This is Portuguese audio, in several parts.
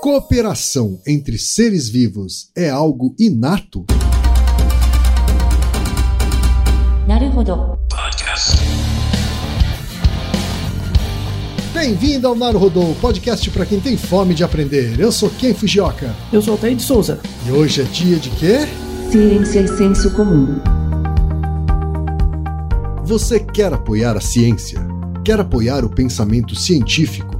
Cooperação entre seres vivos é algo inato? Bem-vindo ao Naruhodô, podcast para quem tem fome de aprender. Eu sou Ken Fujioka. Eu sou Altair de Souza. E hoje é dia de quê? Ciência e senso comum. Você quer apoiar a ciência? Quer apoiar o pensamento científico?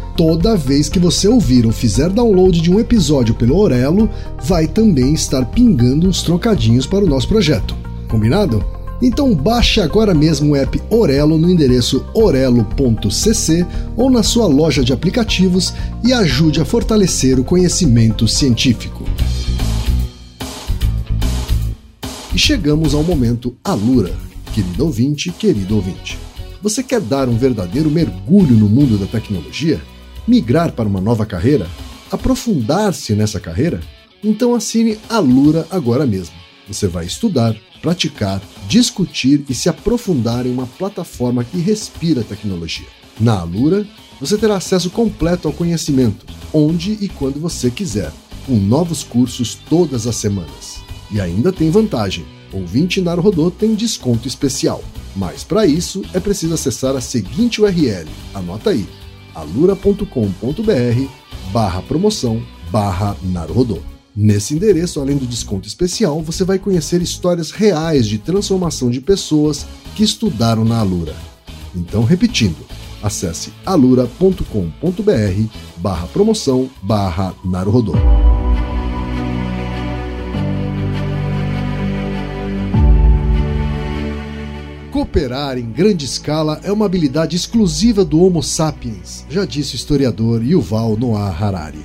Toda vez que você ouvir ou fizer download de um episódio pelo Orelo, vai também estar pingando uns trocadinhos para o nosso projeto. Combinado? Então baixe agora mesmo o app Orelo no endereço orelo.cc ou na sua loja de aplicativos e ajude a fortalecer o conhecimento científico. E chegamos ao momento Alura. Querido ouvinte, querido ouvinte. Você quer dar um verdadeiro mergulho no mundo da tecnologia? Migrar para uma nova carreira? Aprofundar-se nessa carreira? Então assine Alura agora mesmo. Você vai estudar, praticar, discutir e se aprofundar em uma plataforma que respira tecnologia. Na Alura, você terá acesso completo ao conhecimento, onde e quando você quiser, com novos cursos todas as semanas. E ainda tem vantagem: ouvinte Naruhodô tem desconto especial. Mas para isso é preciso acessar a seguinte URL. Anota aí: alura.com.br barra promoção barra Naruhodô. Nesse endereço, além do desconto especial, você vai conhecer histórias reais de transformação de pessoas que estudaram na Alura. Então, repetindo, acesse alura.com.br barra promoção barra Naruhodô. Cooperar em grande escala é uma habilidade exclusiva do Homo sapiens, já disse o historiador Yuval Noah Harari.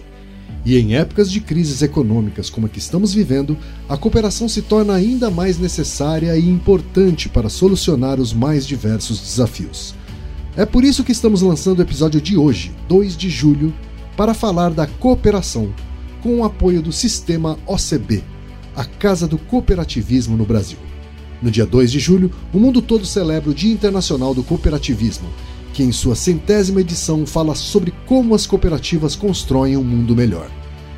E em épocas de crises econômicas como a que estamos vivendo, a cooperação se torna ainda mais necessária e importante para solucionar os mais diversos desafios. É por isso que estamos lançando o episódio de hoje, 2 de julho, para falar da cooperação, com o apoio do sistema OCB, a Casa do Cooperativismo no Brasil. No dia 2 de julho, o mundo todo celebra o Dia Internacional do Cooperativismo, que em sua centésima edição fala sobre como as cooperativas constroem um mundo melhor.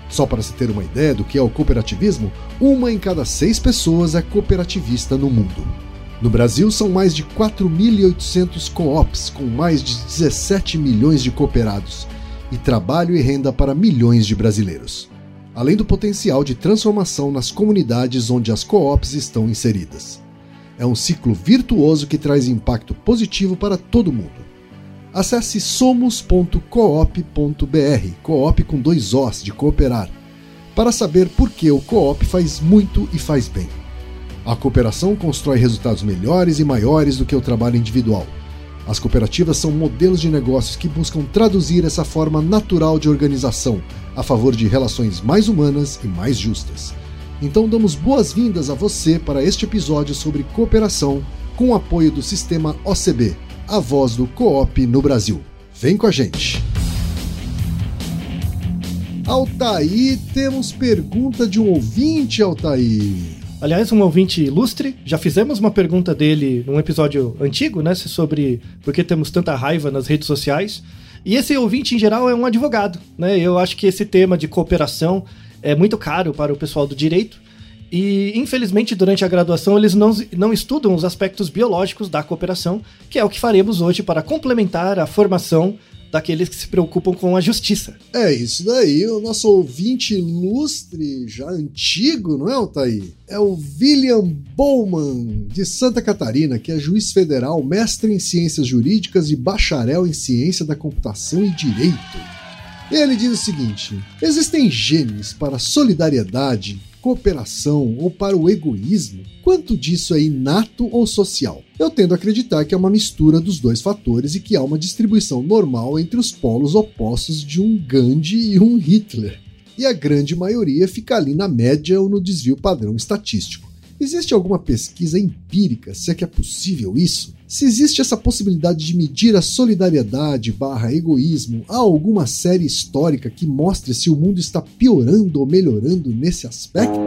Só para se ter uma ideia do que é o cooperativismo, uma em cada seis pessoas é cooperativista no mundo. No Brasil, são mais de 4.800 co-ops, com mais de 17 milhões de cooperados, e trabalho e renda para milhões de brasileiros, além do potencial de transformação nas comunidades onde as co-ops estão inseridas. É um ciclo virtuoso que traz impacto positivo para todo mundo. Acesse somos.coop.br, coop com dois Os de cooperar, para saber por que o coop faz muito e faz bem. A cooperação constrói resultados melhores e maiores do que o trabalho individual. As cooperativas são modelos de negócios que buscam traduzir essa forma natural de organização a favor de relações mais humanas e mais justas. Então damos boas-vindas a você para este episódio sobre cooperação com o apoio do sistema OCB, a voz do Coop no Brasil. Vem com a gente! Altair, temos pergunta de um ouvinte, Altair. Aliás, um ouvinte ilustre, já fizemos uma pergunta dele num episódio antigo, né, sobre por que temos tanta raiva nas redes sociais. E esse ouvinte, em geral, é um advogado, né? Eu acho que esse tema de cooperação é muito caro para o pessoal do direito. E, infelizmente, durante a graduação, eles não, não estudam os aspectos biológicos da cooperação, que é o que faremos hoje para complementar a formação daqueles que se preocupam com a justiça. É isso daí, o nosso ouvinte ilustre, já antigo, não é, Altair? É o William Bowman, de Santa Catarina, que é juiz federal, mestre em ciências jurídicas e bacharel em ciência da computação e direito. Ele diz o seguinte: existem genes para solidariedade cooperação ou para o egoísmo? Quanto disso é inato ou social? Eu tendo a acreditar que é uma mistura dos dois fatores e que há uma distribuição normal entre os polos opostos de um Gandhi e um Hitler. E a grande maioria fica ali na média ou no desvio padrão estatístico. Existe alguma pesquisa empírica, se é que é possível isso? Se existe essa possibilidade de medir a solidariedade barra egoísmo, há alguma série histórica que mostre se o mundo está piorando ou melhorando nesse aspecto?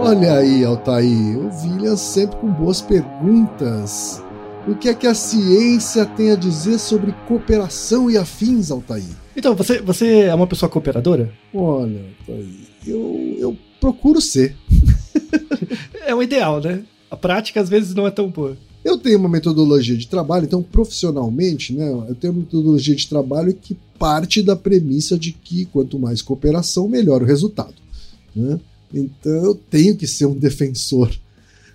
Olha aí, Altair, o William sempre com boas perguntas. O que é que a ciência tem a dizer sobre cooperação e afins, Altair? Então, você, você é uma pessoa cooperadora? Olha, Altair, eu, eu procuro ser. é o ideal, né? A prática às vezes não é tão boa. Eu tenho uma metodologia de trabalho, então profissionalmente, né, eu tenho uma metodologia de trabalho que parte da premissa de que quanto mais cooperação, melhor o resultado. Né? Então eu tenho que ser um defensor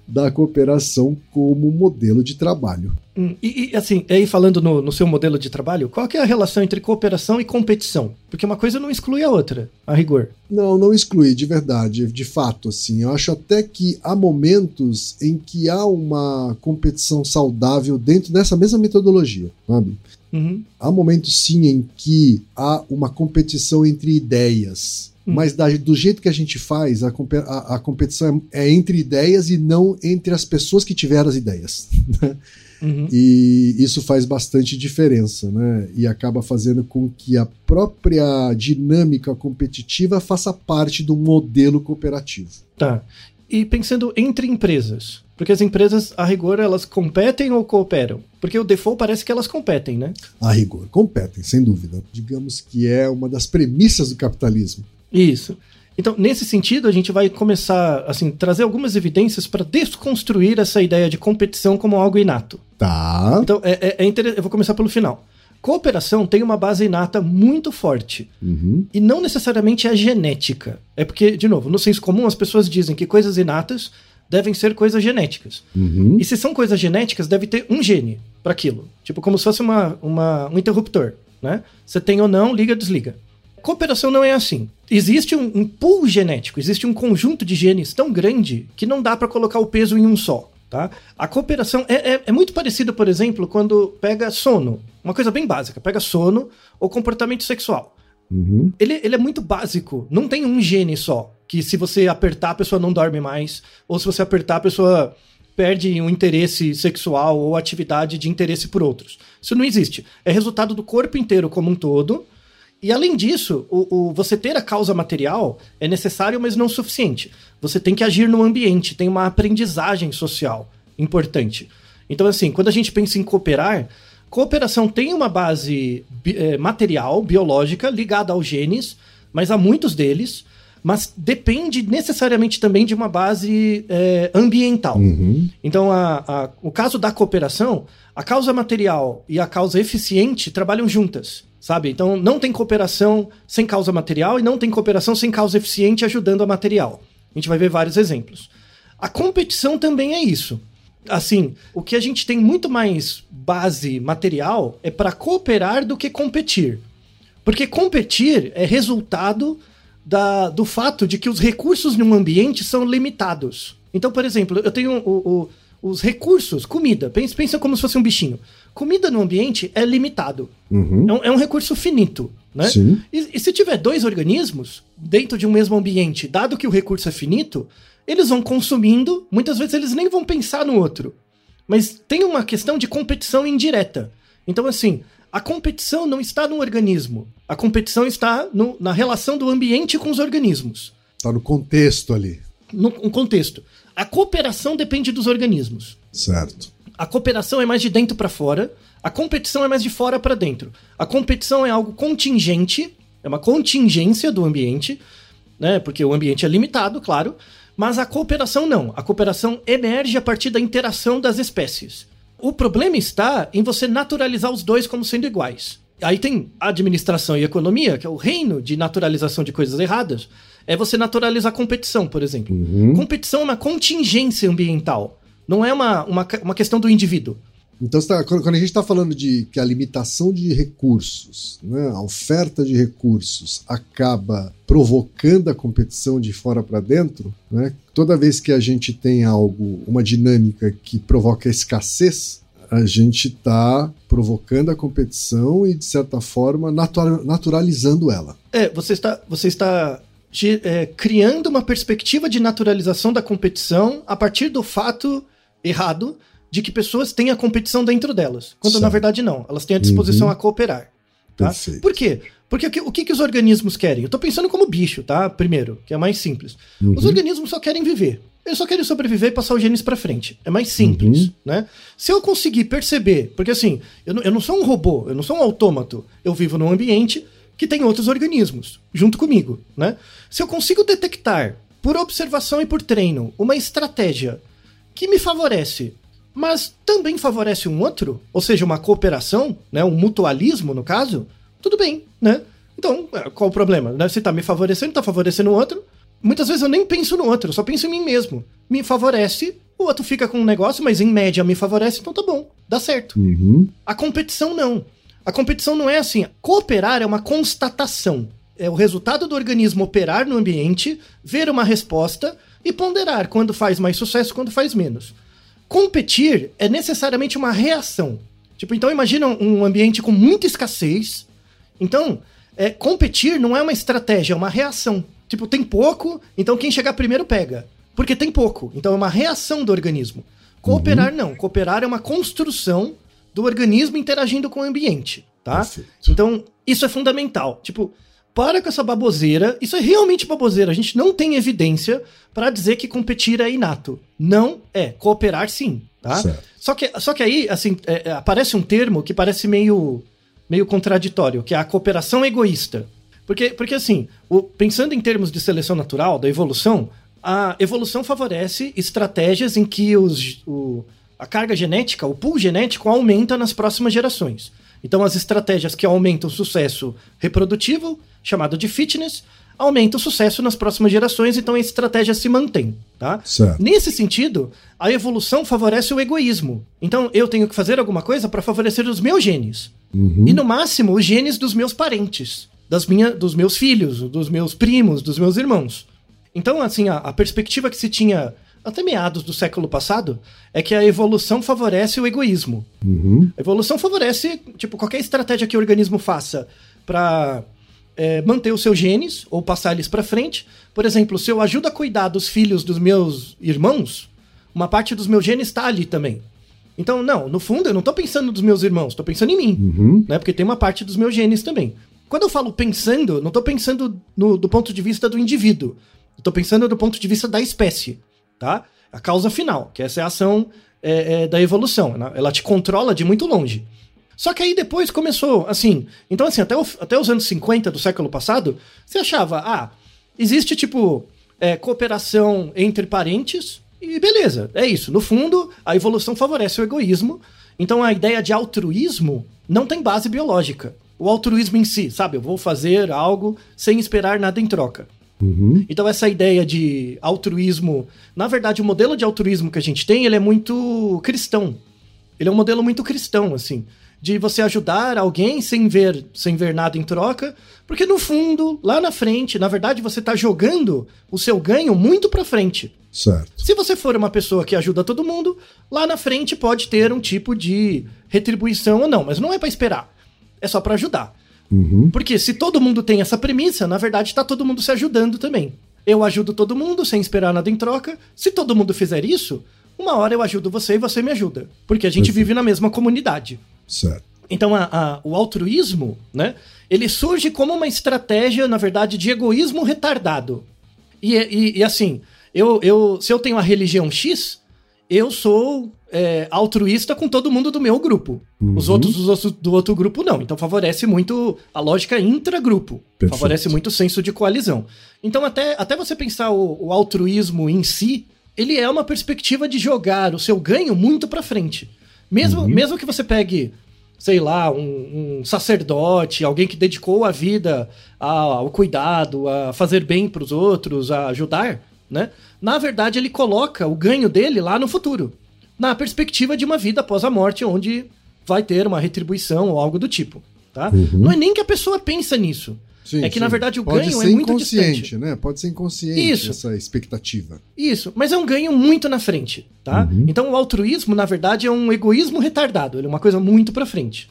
da cooperação como modelo de trabalho. Hum, e, e, assim, aí falando no, no, seu modelo de trabalho, qual é a relação entre cooperação e competição? Porque uma coisa não exclui a outra, a rigor. Não, não exclui, de verdade, de fato, assim. Eu acho até que há momentos em que há uma competição saudável dentro dessa mesma metodologia, sabe? Uhum. Há momentos, sim, em que há uma competição entre ideias Hum. Mas da, do jeito que a gente faz, a, a, a, competição é, é entre ideias e não entre as pessoas que tiveram as ideias. Né? Uhum. E isso faz bastante diferença, né? E acaba fazendo com que a própria dinâmica competitiva faça parte do modelo cooperativo. Tá. E pensando entre empresas, porque as empresas, a rigor, elas competem ou cooperam? Porque o default parece que elas competem, né? A rigor, competem, sem dúvida. Digamos que é uma das premissas do capitalismo. Isso. Então, nesse sentido, a gente vai começar assim trazer algumas evidências para desconstruir essa ideia de competição como algo inato. Tá. Então, é, é, é inter... eu vou começar pelo final. Cooperação tem uma base inata muito forte. Uhum. E não necessariamente é genética. É porque, de novo, no senso comum, as pessoas dizem que coisas inatas devem ser coisas genéticas. Uhum. E se são coisas genéticas, deve ter um gene para aquilo. Tipo, como se fosse uma, uma, um interruptor. Né? Você tem ou não, liga, desliga cooperação não é assim. Existe um, um pool genético, existe um conjunto de genes tão grande que não dá para colocar o peso em um só. Tá? A cooperação é, é, é muito parecida, por exemplo, quando pega sono. Uma coisa bem básica, pega sono ou comportamento sexual. Uhum. Ele, ele é muito básico. Não tem um gene só. Que se você apertar, a pessoa não dorme mais. Ou se você apertar, a pessoa perde um interesse sexual ou atividade de interesse por outros. Isso não existe. É resultado do corpo inteiro como um todo e além disso, o, o, você ter a causa material é necessário, mas não suficiente. Você tem que agir no ambiente, tem uma aprendizagem social importante. Então, assim, quando a gente pensa em cooperar, cooperação tem uma base é, material, biológica, ligada aos genes, mas há muitos deles, mas depende necessariamente também de uma base é, ambiental. Uhum. Então, a, a, o caso da cooperação, a causa material e a causa eficiente trabalham juntas sabe? Então não tem cooperação sem causa material e não tem cooperação sem causa eficiente ajudando a material. A gente vai ver vários exemplos. A competição também é isso. Assim, o que a gente tem muito mais base material é para cooperar do que competir. Porque competir é resultado da, do fato de que os recursos num ambiente são limitados. Então, por exemplo, eu tenho o, o, os recursos, comida, pensa, pensa como se fosse um bichinho comida no ambiente é limitado. Uhum. É, um, é, um, recurso finito. Né? E, e se tiver dois organismos dentro de um mesmo ambiente, dado que o recurso é finito, eles vão consumindo, muitas vezes eles nem vão pensar no outro. Mas tem uma questão de competição indireta. Então, assim, a competição não está no organismo. A competição está no, na relação do ambiente com os organismos. Está no contexto ali. No, no contexto. A cooperação depende dos organismos. Certo. A cooperação é mais de dentro para fora, a competição é mais de fora para dentro. A competição é algo contingente, é uma contingência do ambiente, né? Porque o ambiente é limitado, claro, mas a cooperação não. A cooperação emerge a partir da interação das espécies. O problema está em você naturalizar os dois como sendo iguais. Aí tem administração e economia, que é o reino de naturalização de coisas erradas. É você naturalizar competição, por exemplo. Uhum. Competição é uma contingência ambiental. Não é uma, uma, uma questão do indivíduo. Então, tá, quando a gente está falando de que a limitação de recursos, né, a oferta de recursos acaba provocando a competição de fora para dentro, né, toda vez que a gente tem algo, uma dinâmica que provoca escassez, a gente está provocando a competição e, de certa forma, naturalizando ela. É, você está, você está é, criando uma perspectiva de naturalização da competição a partir do fato errado de que pessoas têm a competição dentro delas, quando na verdade não, elas têm a disposição uhum. a cooperar. Tá? Por quê? Porque o que, que os organismos querem? Eu estou pensando como bicho, tá? Primeiro, que é mais simples. Uhum. Os organismos só querem viver. Eles só querem sobreviver e passar os genes para frente. É mais simples, uhum. né? Se eu conseguir perceber, porque assim, eu não, eu não sou um robô, eu não sou um autômato. Eu vivo num ambiente que tem outros organismos junto comigo, né? Se eu consigo detectar, por observação e por treino, uma estratégia que me favorece, mas também favorece um outro, ou seja, uma cooperação, né, um mutualismo no caso, tudo bem, né? Então, é, qual o problema? Né? Se tá me favorecendo, tá favorecendo o outro, Muitas vezes eu nem penso no outro, eu só penso em mim mesmo. Me favorece, o outro fica com um negócio, mas em média me favorece, então tá bom, dá certo. Uhum. A competição não. A competição não é assim. Cooperar é uma constatação. É o resultado do organismo operar no ambiente, ver uma resposta e ponderar quando faz mais sucesso, quando faz menos. Competir é necessariamente uma reação. Tipo, então imagina um ambiente com muita escassez. Então, é, competir não é uma estratégia, é uma reação. Tipo, tem pouco, então quem chegar primeiro pega. Porque tem pouco. Então é uma reação do organismo. Cooperar uhum. não. Cooperar é uma construção do organismo interagindo com o ambiente, tá? Perfeito. Então, isso é fundamental. Tipo, para com essa baboseira. Isso é realmente baboseira. A gente não tem evidência para dizer que competir é inato. Não é. Cooperar sim, tá? Só que, só que aí, assim, é, é, aparece um termo que parece meio, meio contraditório, que é a cooperação egoísta. Porque, porque assim, o, pensando em termos de seleção natural, da evolução, a evolução favorece estratégias em que os, o, a carga genética, o pool genético, aumenta nas próximas gerações. Então, as estratégias que aumentam o sucesso reprodutivo, chamado de fitness, aumentam o sucesso nas próximas gerações, então a estratégia se mantém. Tá? Certo. Nesse sentido, a evolução favorece o egoísmo. Então, eu tenho que fazer alguma coisa para favorecer os meus genes. Uhum. E, no máximo, os genes dos meus parentes das minha, dos meus filhos, dos meus primos, dos meus irmãos. Então, assim, a, a perspectiva que se tinha até meados do século passado é que a evolução favorece o egoísmo. Uhum. A evolução favorece, tipo, qualquer estratégia que o organismo faça para é, manter os seus genes ou passar eles para frente. Por exemplo, se eu ajudo a cuidar dos filhos dos meus irmãos, uma parte dos meus genes está ali também. Então, não, no fundo, eu não estou pensando nos meus irmãos, estou pensando em mim. Uhum. Né, porque tem uma parte dos meus genes também. Quando eu falo pensando, não estou pensando no, do ponto de vista do indivíduo. Estou pensando do ponto de vista da espécie, tá? A causa final, que essa é a ação é, é, da evolução. Né? Ela te controla de muito longe. Só que aí depois começou, assim... Então, assim, até, o, até os anos 50 do século passado, você achava, ah, existe, tipo, é, cooperação entre parentes e beleza, é isso. No fundo, a evolução favorece o egoísmo. Então, a ideia de altruísmo não tem base biológica o altruísmo em si, sabe? Eu vou fazer algo sem esperar nada em troca. Uhum. Então essa ideia de altruísmo, na verdade o modelo de altruísmo que a gente tem, ele é muito cristão. Ele é um modelo muito cristão, assim, de você ajudar alguém sem ver, sem ver nada em troca, porque no fundo, lá na frente, na verdade você está jogando o seu ganho muito para frente. Certo. Se você for uma pessoa que ajuda todo mundo, lá na frente pode ter um tipo de retribuição ou não, mas não é para esperar é só para ajudar. Uhum. Porque se todo mundo tem essa premissa, na verdade está todo mundo se ajudando também. Eu ajudo todo mundo sem esperar nada em troca. Se todo mundo fizer isso, uma hora eu ajudo você e você me ajuda. Porque a gente vive na mesma comunidade. Certo. Então a, a, o altruísmo, né? Ele surge como uma estratégia, na verdade, de egoísmo retardado. E, e, e assim, eu, eu, se eu tenho a religião X, eu sou é, altruísta com todo mundo do meu grupo. Uhum. Os outros, os outros do outro grupo não. Então favorece muito a lógica intragrupo. Perfeito. Favorece muito o senso de coalizão. Então até, até você pensar o, o, altruísmo em si, ele é uma perspectiva de jogar o seu ganho muito para frente. Mesmo, uhum. mesmo que você pegue, sei lá, um, um sacerdote, alguém que dedicou a vida ao cuidado, a fazer bem para os outros, a ajudar, né? Na verdade, ele coloca o ganho dele lá no futuro. Na perspectiva de uma vida após a morte, onde vai ter uma retribuição ou algo do tipo. Tá? Uhum. Não é nem que a pessoa pensa nisso. Sim, é que, sim. na verdade, o Pode ganho ser é muito inconsciente, distante. né? Pode ser inconsciente Isso. essa expectativa. Isso, mas é um ganho muito na frente, tá? Uhum. Então o altruísmo, na verdade, é um egoísmo retardado, ele é uma coisa muito pra frente.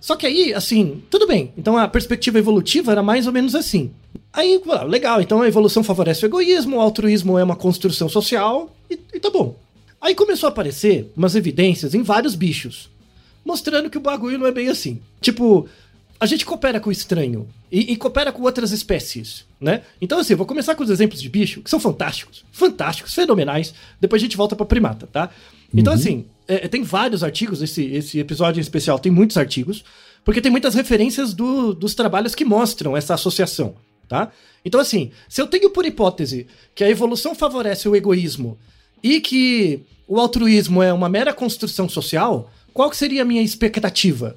Só que aí, assim, tudo bem. Então a perspectiva evolutiva era mais ou menos assim. Aí, legal, então a evolução favorece o egoísmo, o altruísmo é uma construção social e, e tá bom. Aí começou a aparecer umas evidências em vários bichos, mostrando que o bagulho não é bem assim. Tipo, a gente coopera com o estranho e, e coopera com outras espécies, né? Então, assim, eu vou começar com os exemplos de bicho, que são fantásticos, fantásticos, fenomenais. Depois a gente volta pra primata, tá? Então, assim, é, tem vários artigos, esse, esse episódio em especial tem muitos artigos, porque tem muitas referências do- dos trabalhos que mostram essa associação, tá? Então, assim, se eu tenho por hipótese que a evolução favorece o egoísmo e que o altruísmo é uma mera construção social, qual que seria a minha expectativa?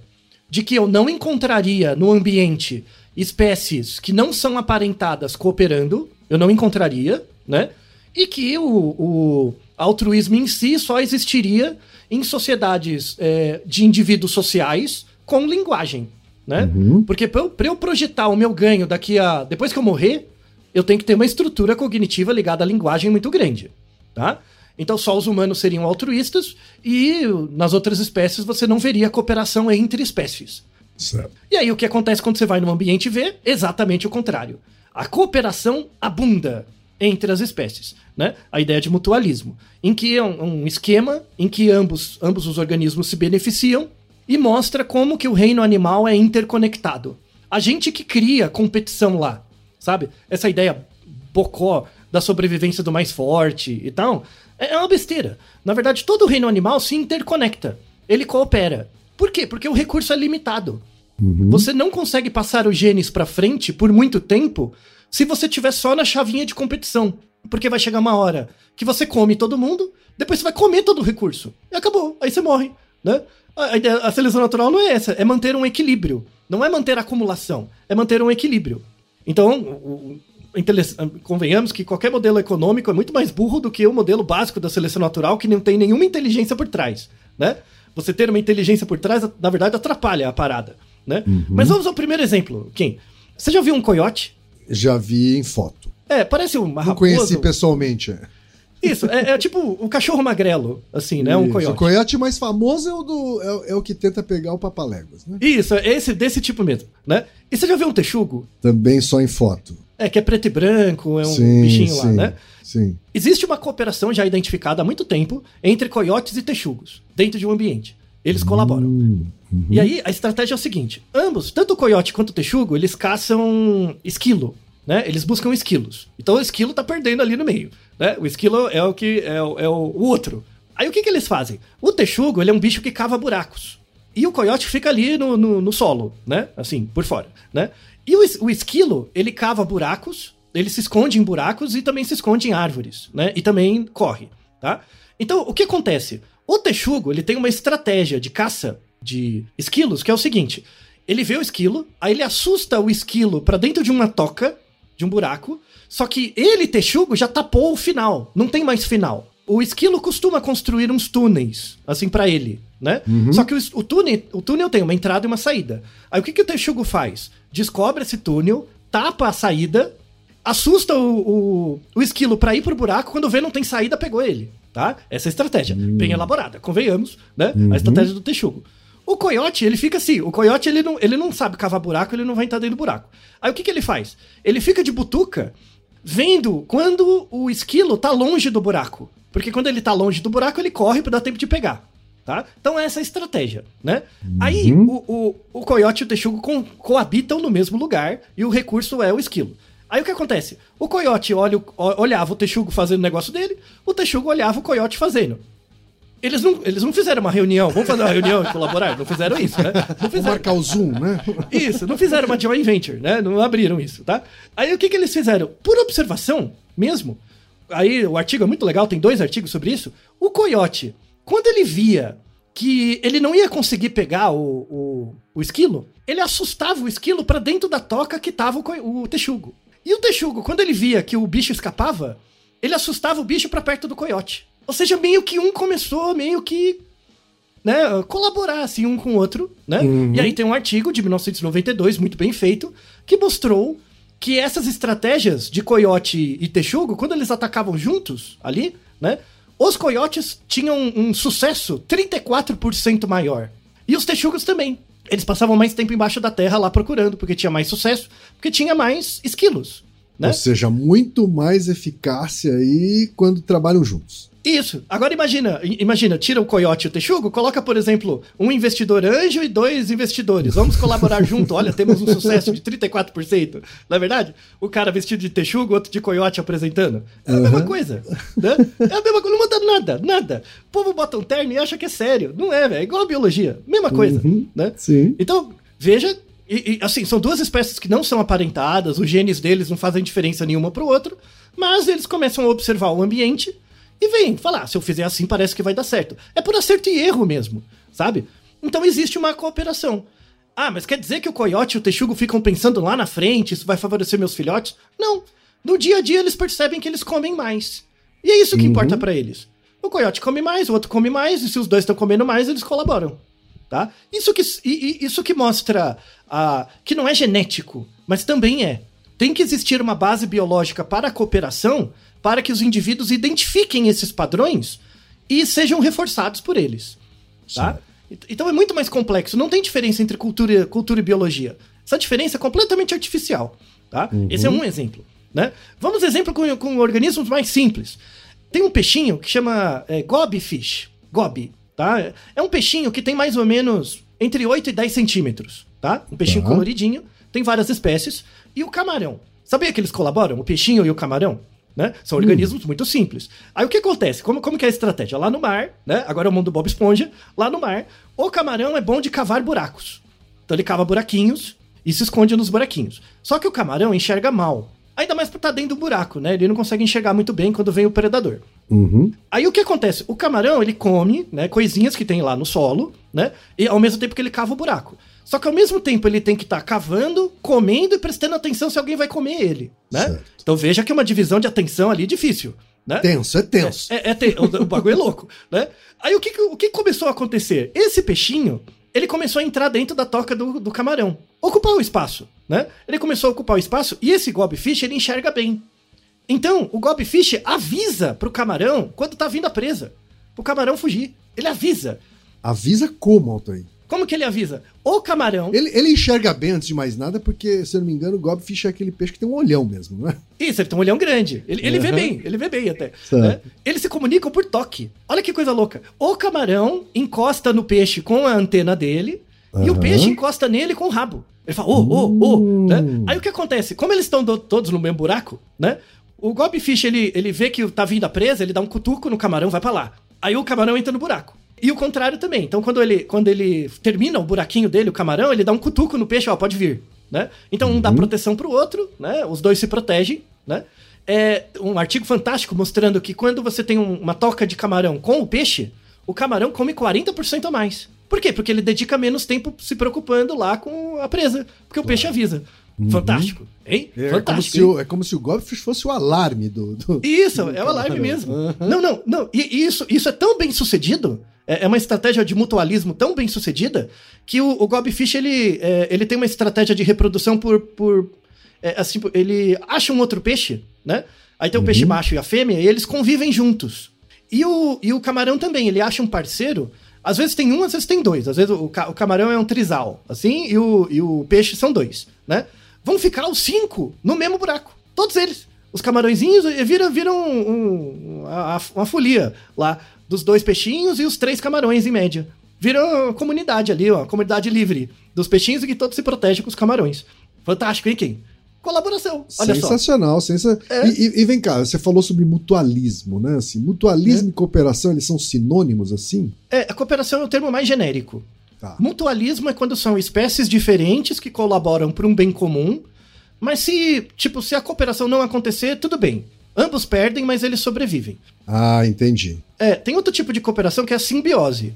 De que eu não encontraria no ambiente espécies que não são aparentadas cooperando, eu não encontraria, né? E que o, o altruísmo em si só existiria em sociedades é, de indivíduos sociais com linguagem, né? Uhum. Porque para eu, pra eu projetar o meu ganho daqui a. depois que eu morrer, eu tenho que ter uma estrutura cognitiva ligada à linguagem muito grande, tá? Então só os humanos seriam altruístas e nas outras espécies você não veria cooperação entre espécies. Certo. E aí o que acontece quando você vai num ambiente e vê? Exatamente o contrário. A cooperação abunda entre as espécies, né? A ideia de mutualismo, em que é um, um esquema em que ambos, ambos os organismos se beneficiam e mostra como que o reino animal é interconectado. A gente que cria competição lá, sabe? Essa ideia bocó da sobrevivência do mais forte e tal, é é uma besteira. Na verdade, todo o reino animal se interconecta. Ele coopera. Por quê? Porque o recurso é limitado. Você não consegue passar os genes pra frente por muito tempo se você tiver só na chavinha de competição. Porque vai chegar uma hora que você come todo mundo, depois você vai comer todo o recurso. E acabou. Aí você morre, né? A, a a seleção natural não é essa, é manter um equilíbrio. Não é manter acumulação, é manter um equilíbrio. Então, o- convenhamos que qualquer modelo econômico é muito mais burro do que o modelo básico da seleção natural que não tem nenhuma inteligência por trás, né? Você ter uma inteligência por trás, na verdade, atrapalha a parada, né? Mas vamos ao primeiro exemplo, Kim. Você já viu um coiote? Já vi em foto. É, parece uma Não raposa. conheci pessoalmente. é. Isso, é, é tipo o cachorro magrelo, assim, né? Um Isso. coiote. O coiote mais famoso é o, do, é, o- é o que tenta pegar o papaléguas, né? Isso, é esse desse tipo mesmo, né? E você já viu um texugo? Também só em foto. É, que é preto e branco, é um sim, bichinho lá, sim, né? Sim. Existe uma cooperação já identificada há muito tempo entre coiotes e texugos, dentro de um ambiente. Eles colaboram. Hum, E aí, a estratégia é o seguinte: ambos, tanto o coiote quanto o texugo, eles caçam esquilo, né? Eles buscam esquilos. Então o esquilo tá perdendo ali no meio, né? O esquilo é o que é o, é o outro. Aí o que, que eles fazem? O texugo, ele é um bicho que cava buracos. E o coiote fica ali no, no, no solo, né? Assim, por fora, né? E o, o esquilo, ele cava buracos, ele se esconde em buracos e também se esconde em árvores, né? E também corre, tá? Então, o que acontece? O texugo, ele tem uma estratégia de caça de esquilos, que é o seguinte: ele vê o esquilo, aí ele assusta o esquilo pra dentro de uma toca, de um buraco, só que ele, texugo, já tapou o final, não tem mais final. O esquilo costuma construir uns túneis, assim, pra ele, né? Só que o, o túnel, o túnel tem uma entrada e uma saída. Aí o que, que o texugo faz? Descobre esse túnel, tapa a saída, assusta o, o, o esquilo pra ir pro buraco, quando vê não tem saída, pegou ele, tá? Essa é a estratégia, bem elaborada, convenhamos, né? A estratégia do texugo. O coiote, ele fica assim, o coiote, ele não, ele não sabe cavar buraco, ele não vai entrar dentro do buraco. Aí o que, que ele faz? Ele fica de butuca, vendo quando o esquilo tá longe do buraco. Porque quando ele tá longe do buraco, ele corre pra dar tempo de pegar. Tá? Então essa é a estratégia, né? Aí o, o, o coiote e o texugo co- coabitam no mesmo lugar e o recurso é o esquilo. Aí o que acontece? O coiote olha, olhava o texugo fazendo o negócio dele, o texugo olhava o coiote fazendo. Eles não, eles não fizeram uma reunião, vamos fazer uma reunião e colaborar? Não fizeram isso, né? Não Vou fizeram. marcar o zoom, né? Isso, não fizeram uma joint venture, né? Não abriram isso, tá? Aí o que, que eles fizeram? Por observação mesmo, aí o artigo é muito legal, tem dois artigos sobre isso. O coiote, quando ele via que ele não ia conseguir pegar o, o, o esquilo, ele assustava o esquilo pra dentro da toca que tava o, o texugo. E o texugo, quando ele via que o bicho escapava, ele assustava o bicho pra perto do coiote. Ou seja, meio que um começou meio que né, colaborar assim um com o outro, né? Uhum. E aí tem um artigo de 1992 muito bem feito que mostrou que essas estratégias de coiote e texugo, quando eles atacavam juntos ali, né? Os coiotes tinham um sucesso 34% maior. E os texugos também. Eles passavam mais tempo embaixo da terra lá procurando, porque tinha mais sucesso, porque tinha mais esquilos. Né? Ou seja, muito mais eficácia aí quando trabalham juntos. Isso. Agora imagina, imagina, tira o coiote e o texugo, coloca, por exemplo, um investidor anjo e dois investidores. Vamos colaborar junto. Olha, temos um sucesso de 34%. Não é verdade? O cara vestido de texugo, outro de coiote apresentando. É a mesma coisa. Né? É a mesma coisa, não muda nada, nada. O povo bota um terno e acha que é sério. Não é, velho. É igual a biologia. Mesma coisa. Né? Sim. Então, veja, e, e, assim, são duas espécies que não são aparentadas, os genes deles não fazem diferença nenhuma pro outro, mas eles começam a observar o ambiente e vêm falar, "Ah, se eu fizer assim parece que vai dar certo. É por acerto e erro mesmo, sabe? Então existe uma cooperação. Ah, mas quer dizer que o coiote e o texugo ficam pensando lá na frente, isso vai favorecer meus filhotes? Não. No dia a dia eles percebem que eles comem mais. E é isso que importa pra eles. O coiote come mais, o outro come mais, e se os dois estão comendo mais, eles colaboram. Tá? Isso, que, isso que mostra ah, que não é genético, mas também é. Tem que existir uma base biológica para a cooperação para que os indivíduos identifiquem esses padrões e sejam reforçados por eles. Tá? Ent- Então é muito mais complexo. Não tem diferença entre cultura, cultura e biologia. Essa diferença é completamente artificial. Tá? Esse é um exemplo. Né? Vamos exemplo com, com organismos mais simples. Tem um peixinho que chama é, goby fish. Goby. Tá? É um peixinho que tem mais ou menos entre 8 e 10 centímetros. Tá? Um peixinho Tá. coloridinho. Tem várias espécies. E o camarão. Sabia que eles colaboram? O peixinho e o camarão? Né? São organismos muito simples. Aí o que acontece? Como, como que é a estratégia? Lá no mar, né? Agora é o mundo do Bob Esponja. Lá no mar, o camarão é bom de cavar buracos. Então ele cava buraquinhos e se esconde nos buraquinhos. Só que o camarão enxerga mal. Ainda mais por estar dentro do buraco, né? Ele não consegue enxergar muito bem quando vem o predador. Uhum. Aí o que acontece? O camarão, ele come, né, coisinhas que tem lá no solo, né? E ao mesmo tempo que ele cava o buraco. Só que ao mesmo tempo ele tem que estar cavando, comendo e prestando atenção se alguém vai comer ele, né? Certo. Então veja que é uma divisão de atenção ali difícil, né? Tenso, é tenso. É, é te- o, o bagulho é louco, né? Aí o que, que- o que começou a acontecer? Esse peixinho, ele começou a entrar dentro da toca do, do camarão. Ocupar o espaço, né? Ele começou a ocupar o espaço e esse gobfish, ele enxerga bem. Então, o gobfish avisa pro camarão quando tá vindo a presa. Pro camarão fugir. Ele avisa. Avisa como, Altair? Como que ele avisa? O camarão... Ele, ele enxerga bem antes de mais nada, porque, se eu não me engano, o gobfish é aquele peixe que tem um olhão mesmo, não é? Isso, ele tem um olhão grande. Ele, ele vê Uhum. bem, ele vê bem até. Né? Eles se comunicam por toque. Olha que coisa louca. O camarão encosta no peixe com a antena dele e o peixe encosta nele com o rabo. Ele fala, ô, ô, ô, Hum. né? Aí o que acontece? Como eles estão do- todos no mesmo buraco, né? O gobfish, ele, ele vê que tá vindo a presa, ele dá um cutuco no camarão, vai pra lá. Aí o camarão entra no buraco. E o contrário também. Então, quando ele, quando ele termina o buraquinho dele, o camarão, ele dá um cutuco no peixe, ó, pode vir, né? Então, um dá proteção pro outro, né? Os dois se protegem, né? É um artigo fantástico mostrando que quando você tem um- uma toca de camarão com o peixe, o camarão come 40% a mais. Por quê? Porque ele dedica menos tempo se preocupando lá com a presa. Porque o peixe avisa. Fantástico. Hein? É, como Fantástico. se hein? o, é como se o gobfish fosse o alarme do. do- Isso, é uma live mesmo. Não, não, não. E, e isso, isso é tão bem sucedido. É, é uma estratégia de mutualismo tão bem sucedida que o, o Gobfish ele, é, ele tem uma estratégia de reprodução por. por é, assim, ele acha um outro peixe, né? Aí tem o peixe macho e a fêmea e eles convivem juntos. E o, e o camarão também, ele acha um parceiro. Às vezes tem um, às vezes tem dois. Às vezes o, o camarão é um trisal, assim, e o, e o peixe são dois, né? Vão ficar os cinco no mesmo buraco. Todos eles. Os camarõezinhos eh, viram, viram um- um- uma folia lá dos dois peixinhos e os três camarões em média. Viram uma comunidade ali, ó, comunidade livre dos peixinhos e que todos se protegem com os camarões. Fantástico, hein, Kim? Colaboração. Olha só. Sensacional, sensa... É. E, e- vem cá, você falou sobre mutualismo, né? Assim, mutualismo e cooperação, eles são sinônimos assim? É, a cooperação é o termo mais genérico. Tá. Mutualismo é quando são espécies diferentes que colaboram para um bem comum, mas se, tipo, se a cooperação não acontecer, tudo bem. Ambos perdem, mas eles sobrevivem. Ah, entendi. É, tem outro tipo de cooperação que é a simbiose.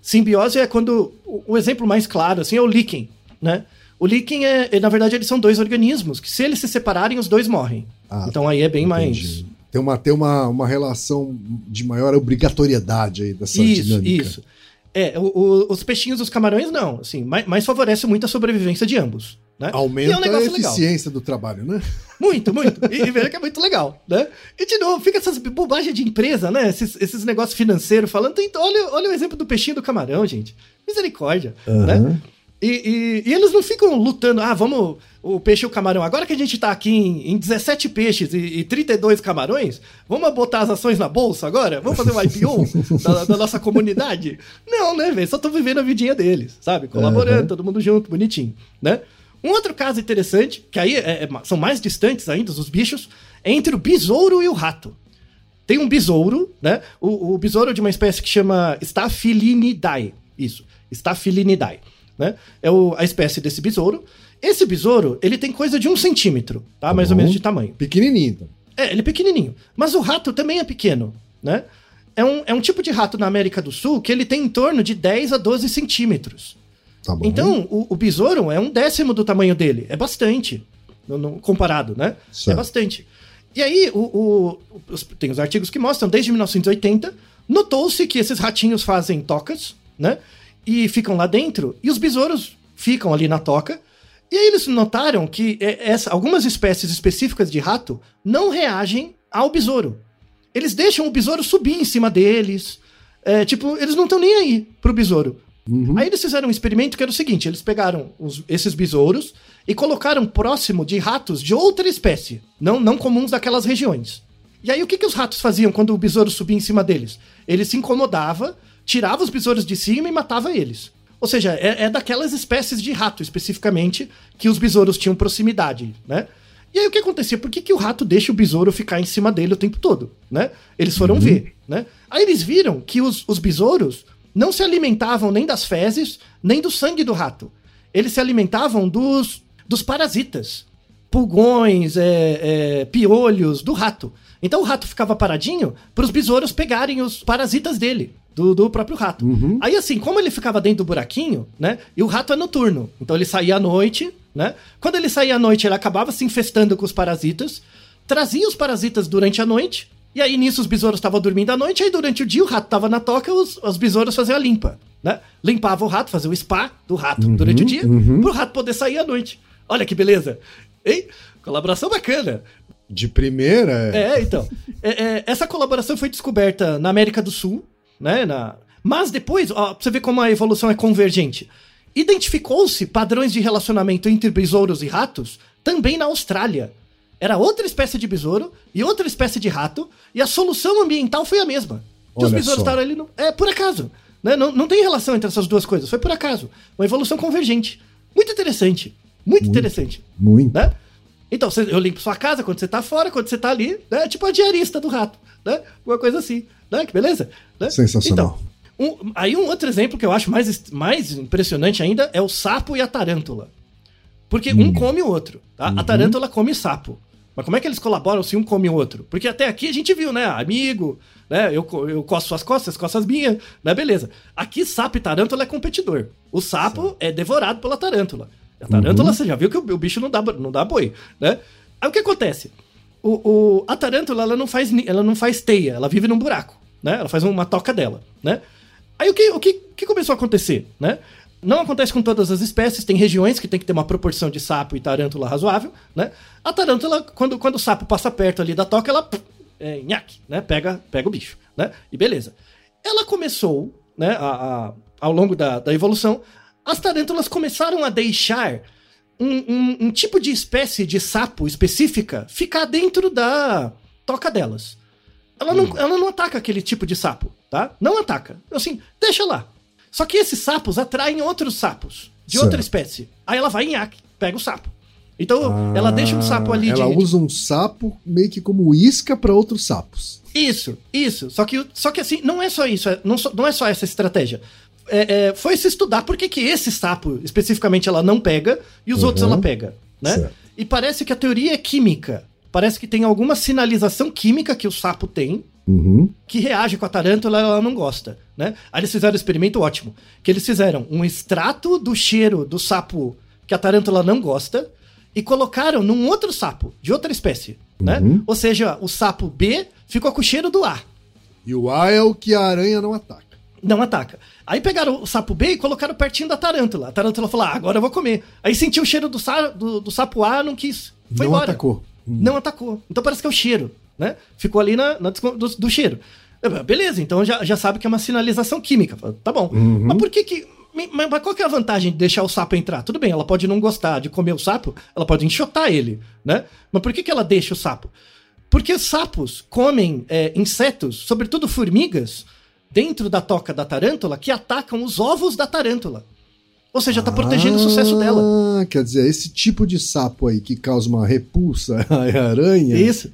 Simbiose é quando. O, o exemplo mais claro, assim, é o líquen, né? O líquen é, é, na verdade, eles são dois organismos, que se eles se separarem, os dois morrem. Ah, então aí é bem mais. entendi. Tem uma, tem uma, uma relação de maior obrigatoriedade aí dessa isso, dinâmica. isso. É, o- o- os peixinhos e os camarões não, assim, mas, mas favorece muito a sobrevivência de ambos, né? Aumenta é um a negócio legal. eficiência do trabalho, né? Muito, muito. E, e veja que é muito legal, né? E de novo, fica essas bobagens de empresa, né? Esses, esses negócios financeiros falando. Tem, olha, olha o exemplo do peixinho e do camarão, gente. Misericórdia, né? E, e- e eles não ficam lutando, ah, vamos, o peixe e o camarão. Agora que a gente tá aqui em, em 17 peixes e, e 32 camarões, vamos botar as ações na bolsa agora? Vamos fazer um IPO da, da nossa comunidade? Não, né, velho? Só estão vivendo a vidinha deles, sabe? Colaborando, Aham. todo mundo junto, bonitinho, né? Um outro caso interessante, que aí é- é- são mais distantes ainda, os bichos, é entre o besouro e o rato. Tem um besouro, né? O, o besouro é de uma espécie que chama Staphylinidae. Isso, Staphylinidae. Né? É o- a espécie desse besouro. Esse besouro, ele tem coisa de um centímetro, tá? Mais ou bom. menos de tamanho. Pequenininho, então. É, ele é pequenininho. Mas o rato também é pequeno, né? É um, é um tipo de rato na América do Sul que ele tem em torno de 10 a 12 centímetros. Tá. Então, o, o besouro é um décimo do tamanho dele. É bastante. no- no- comparado, né? Certo. É bastante. E aí, o, o- os- tem os artigos que mostram, desde 1980, notou-se que esses ratinhos fazem tocas, né? E ficam lá dentro, e os besouros ficam ali na toca. E aí eles notaram que é, essa- algumas espécies específicas de rato não reagem ao besouro. Eles deixam o besouro subir em cima deles. É, tipo, eles não estão nem aí pro besouro. Uhum. Aí eles fizeram um experimento que era o seguinte: eles pegaram os- esses besouros e colocaram próximo de ratos de outra espécie, não, não comuns daquelas regiões. E aí o que, que os ratos faziam quando o besouro subia em cima deles? Ele se incomodava, tirava os besouros de cima e matava eles. Ou seja, é, é daquelas espécies de rato especificamente que os besouros tinham proximidade, né? E aí o que acontecia? Por que, que o rato deixa o besouro ficar em cima dele o tempo todo, né? Eles foram ver, né? Aí eles viram que os, os besouros não se alimentavam nem das fezes, nem do sangue do rato. Eles se alimentavam dos, dos parasitas. Pulgões, é, é, piolhos do rato. Então o rato ficava paradinho para os besouros pegarem os parasitas dele, do, do próprio rato. Aí assim, como ele ficava dentro do buraquinho, né? E o rato é noturno. Então ele saía à noite, né? Quando ele saía à noite, ele acabava se infestando com os parasitas, trazia os parasitas durante a noite, e aí nisso os besouros estavam dormindo à noite, aí durante o dia o rato tava na toca, os, os besouros faziam a limpa, né? Limpava o rato, fazia o spa do rato durante o dia, pro rato poder sair à noite. Olha que beleza. Hein? Colaboração bacana. De primeira, é. É, então. É, é, essa colaboração foi descoberta na América do Sul, né? Na... Mas depois, ó, pra você ver como a evolução é convergente. Identificou-se padrões de relacionamento entre besouros e ratos também na Austrália. Era outra espécie de besouro e outra espécie de rato, e a solução ambiental foi a mesma. Que os besouros só. estavam ali. No... É por acaso. Né? Não, não tem relação entre essas duas coisas, foi por acaso. Uma evolução convergente. Muito interessante. Muito, interessante Muito. né? Então, eu limpo sua casa quando você tá fora, quando você tá ali, né? Tipo a diarista do rato, né? Uma coisa assim, né? Que beleza? Né? Sensacional. Então, um- aí um outro exemplo que eu acho mais, mais impressionante ainda é o sapo e a tarântula. Porque um come o outro, tá? A tarântula come sapo. Mas como é que eles colaboram se um come o outro? Porque até aqui a gente viu, né? Amigo, né? Eu, eu coço suas costas, coça as minhas, né? Beleza. Aqui, sapo e tarântula é competidor. O sapo é devorado pela tarântula. A tarântula, você já viu que o, o bicho não dá, não dá boi, né? Aí o que acontece? O, o- a tarântula, ela não, faz, ela não faz teia, ela vive num buraco, né? Ela faz uma toca dela, né? Aí o que, o que, que começou a acontecer, né? Não acontece com todas as espécies, tem regiões que tem que ter uma proporção de sapo e tarântula razoável, né? A tarântula, quando, quando o sapo passa perto ali da toca, ela é, nhaque, né? Pega, pega o bicho, né? E beleza. Ela começou, né, a, a- ao longo da, da evolução, as tarântulas começaram a deixar um, um- um tipo de espécie de sapo específica ficar dentro da toca delas. Ela não, ela não ataca aquele tipo de sapo, tá? Não ataca. Assim, deixa lá. Só que esses sapos atraem outros sapos de Certo. outra espécie. Aí ela vai em nhaque, pega o sapo. Então, ela deixa um sapo ali Ah, Ela de. usa um sapo meio que como isca para outros sapos. Isso, isso. Só que, só que assim, não é só isso, é- não, não é só essa estratégia. É, é, foi se estudar por que, que esse sapo, especificamente, ela não pega e os Uhum. outros ela pega, né? Certo. E parece que a teoria é química. Parece que tem alguma sinalização química que o sapo tem Uhum. que reage com a tarântula, ela não gosta, né? Aí eles fizeram um experimento ótimo, que eles fizeram um extrato do cheiro do sapo que a tarântula não gosta e colocaram num outro sapo, de outra espécie, né? Uhum. Ou seja, o sapo B ficou com o cheiro do A. E o A é o que a aranha não ataca. Não ataca. Aí pegaram o sapo B e colocaram pertinho da tarântula. A tarântula falou: ah, agora eu vou comer. Aí sentiu o cheiro do, sa- do, do sapo A, não quis. Foi não embora. atacou. Hum. Não atacou. Então parece que é o cheiro, né? Ficou ali na, na do, do cheiro. Eu, Beleza, então já, já sabe que é uma sinalização química. Tá bom. Uhum. Mas por que que. Mas qual que é a vantagem de deixar o sapo entrar? Tudo bem, ela pode não gostar de comer o sapo, ela pode enxotar ele, né? Mas por que, que ela deixa o sapo? Porque os sapos comem é, insetos, sobretudo formigas, dentro da toca da tarântula, que atacam os ovos da tarântula. Ou seja, tá protegendo o sucesso dela. Ah, quer dizer, esse tipo de sapo aí que causa uma repulsa à aranha, Isso.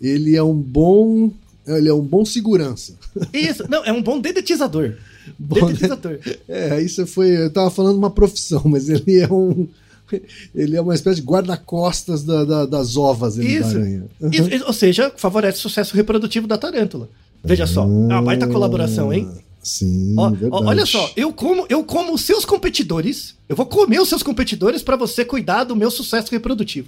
Ele é um bom. Ele é um bom segurança. Isso. Não, é um bom dedetizador. Bom, Dedetizador. É, você foi. Eu tava falando uma profissão, mas ele é um. Ele é uma espécie de guarda-costas da- da- das ovas da Isso. aranha. Isso, isso, Ou seja, favorece o sucesso reprodutivo da tarântula. Veja só, é uma baita colaboração, hein? Sim, Ó, ó, olha só, eu como, eu como os seus competidores, eu vou comer os seus competidores pra você cuidar do meu sucesso reprodutivo.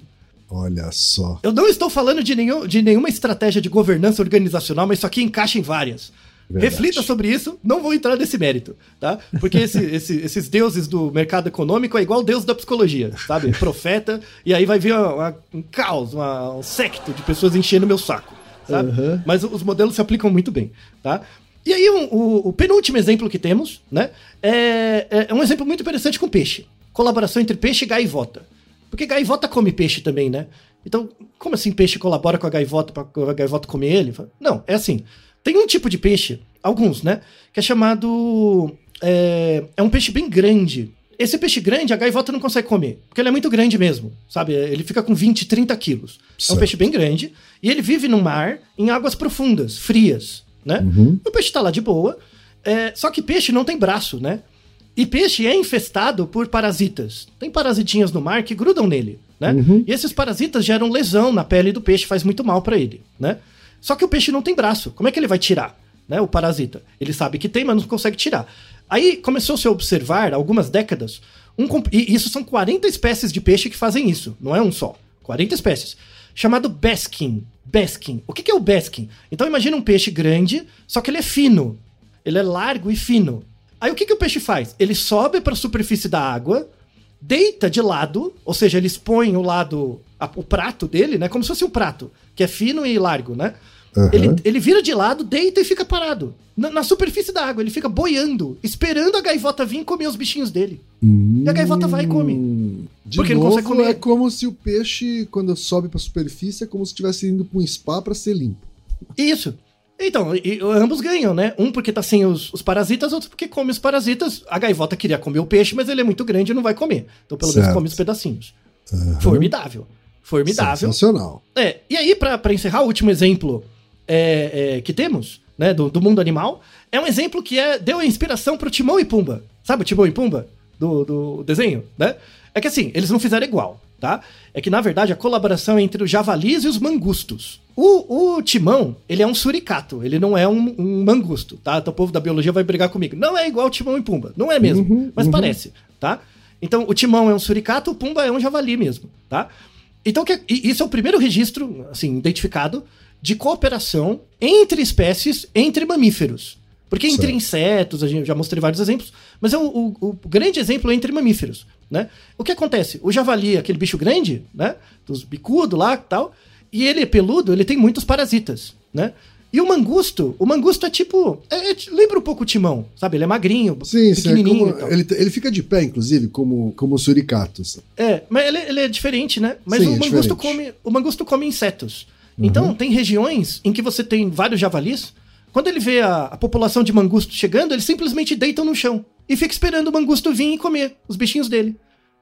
Olha só. Eu não estou falando de, nenhum, de nenhuma estratégia de governança organizacional, mas isso aqui encaixa em várias. Verdade. Reflita sobre isso, não vou entrar nesse mérito, tá? Porque esse- esse- esses deuses do mercado econômico é igual deus da psicologia, sabe? Profeta, e aí vai vir uma- uma- um caos, uma- um secto de pessoas enchendo meu saco, sabe? Uhum. Mas os modelos se aplicam muito bem, tá? E aí, um- o, o penúltimo exemplo que temos, né? É, é- é um exemplo muito interessante com peixe. Colaboração entre peixe e gaivota. Porque gaivota come peixe também, né? Então, como assim peixe colabora com a gaivota para a gaivota comer ele? Não, é assim. Tem um tipo de peixe, alguns, né? Que é chamado. É, é um peixe bem grande. Esse peixe grande, a gaivota não consegue comer. Porque ele é muito grande mesmo, sabe? Ele fica com 20, 30 quilos. É um Certo. peixe bem grande. E ele vive no mar, em águas profundas, frias, né? Uhum. O peixe tá lá de boa. é, só que peixe não tem braço, né? E peixe é infestado por parasitas. Tem parasitinhas no mar que grudam nele, né? Uhum. E esses parasitas geram lesão na pele do peixe, faz muito mal pra ele, né? Só que o peixe não tem braço. Como é que ele vai tirar, né? O parasita. Ele sabe que tem, mas não consegue tirar. Aí começou-se a observar, há algumas décadas, um e isso são 40 espécies de peixe que fazem isso, não é um só. 40 espécies. Chamado basking. Basking. O que que é o basking? Então imagina um peixe grande, só que ele é fino. Ele é largo e fino. Aí o que, que o peixe faz? Ele sobe para a superfície da água, deita de lado, ou seja, ele expõe o lado, a- o prato dele, né? Como se fosse um prato, que é fino e largo, né? Aham. Ele, ele vira de lado, deita e fica parado. Na, na superfície da água, ele fica boiando, esperando a gaivota vir comer os bichinhos dele. E a gaivota vai e come. Hum. De Porque não novo, consegue comer. é como se o peixe, quando sobe pra superfície, é como se estivesse indo pra um spa pra ser limpo. Isso. Então, e- ambos ganham, né? Um porque tá sem os, os parasitas, outro porque come os parasitas. A gaivota queria comer o peixe, mas ele é muito grande e não vai comer. Então, pelo menos Certo. come os pedacinhos. Formidável. Formidável. Sensacional. É, e aí, pra pra encerrar, o último exemplo é, é, que temos, né, do, do mundo animal, é um exemplo que é, deu a inspiração pro Timão e Pumba. Sabe o Timão e Pumba? Do, do desenho, né? É que assim, eles não fizeram igual, tá? É que, na verdade, a colaboração é entre os javalis e os mangustos. O, o Timão, ele é um suricato, ele não é um, um mangusto, tá? Então o povo da biologia vai brigar comigo. Não é igual Timão e Pumba, não é mesmo, Uhum, mas uhum. parece, tá? Então o Timão é um suricato, o Pumba é um javali mesmo, tá? Então, que- e- isso é o primeiro registro, assim, identificado de cooperação entre espécies, entre mamíferos. Porque entre Certo. insetos, a gente já mostrei vários exemplos, mas é o, o- o grande exemplo é entre mamíferos, né? O que acontece? O javali, aquele bicho grande, né? Dos bicudos lá e tal, e ele é peludo, ele tem muitos parasitas, né? E o mangusto, o mangusto é tipo. é- é- lembra um pouco o timão, sabe? Ele é magrinho, Sim, sim. é pequenininho. e tal. ele, ele fica de pé, inclusive, como, como os suricatos. É, mas ele, ele é diferente, né? Mas Sim, o, é mangusto diferente. come, o mangusto come insetos. Então, tem regiões em que você tem vários javalis. Quando ele vê a, a população de mangusto chegando, eles simplesmente deitam no chão e fica esperando o mangusto vir e comer os bichinhos dele.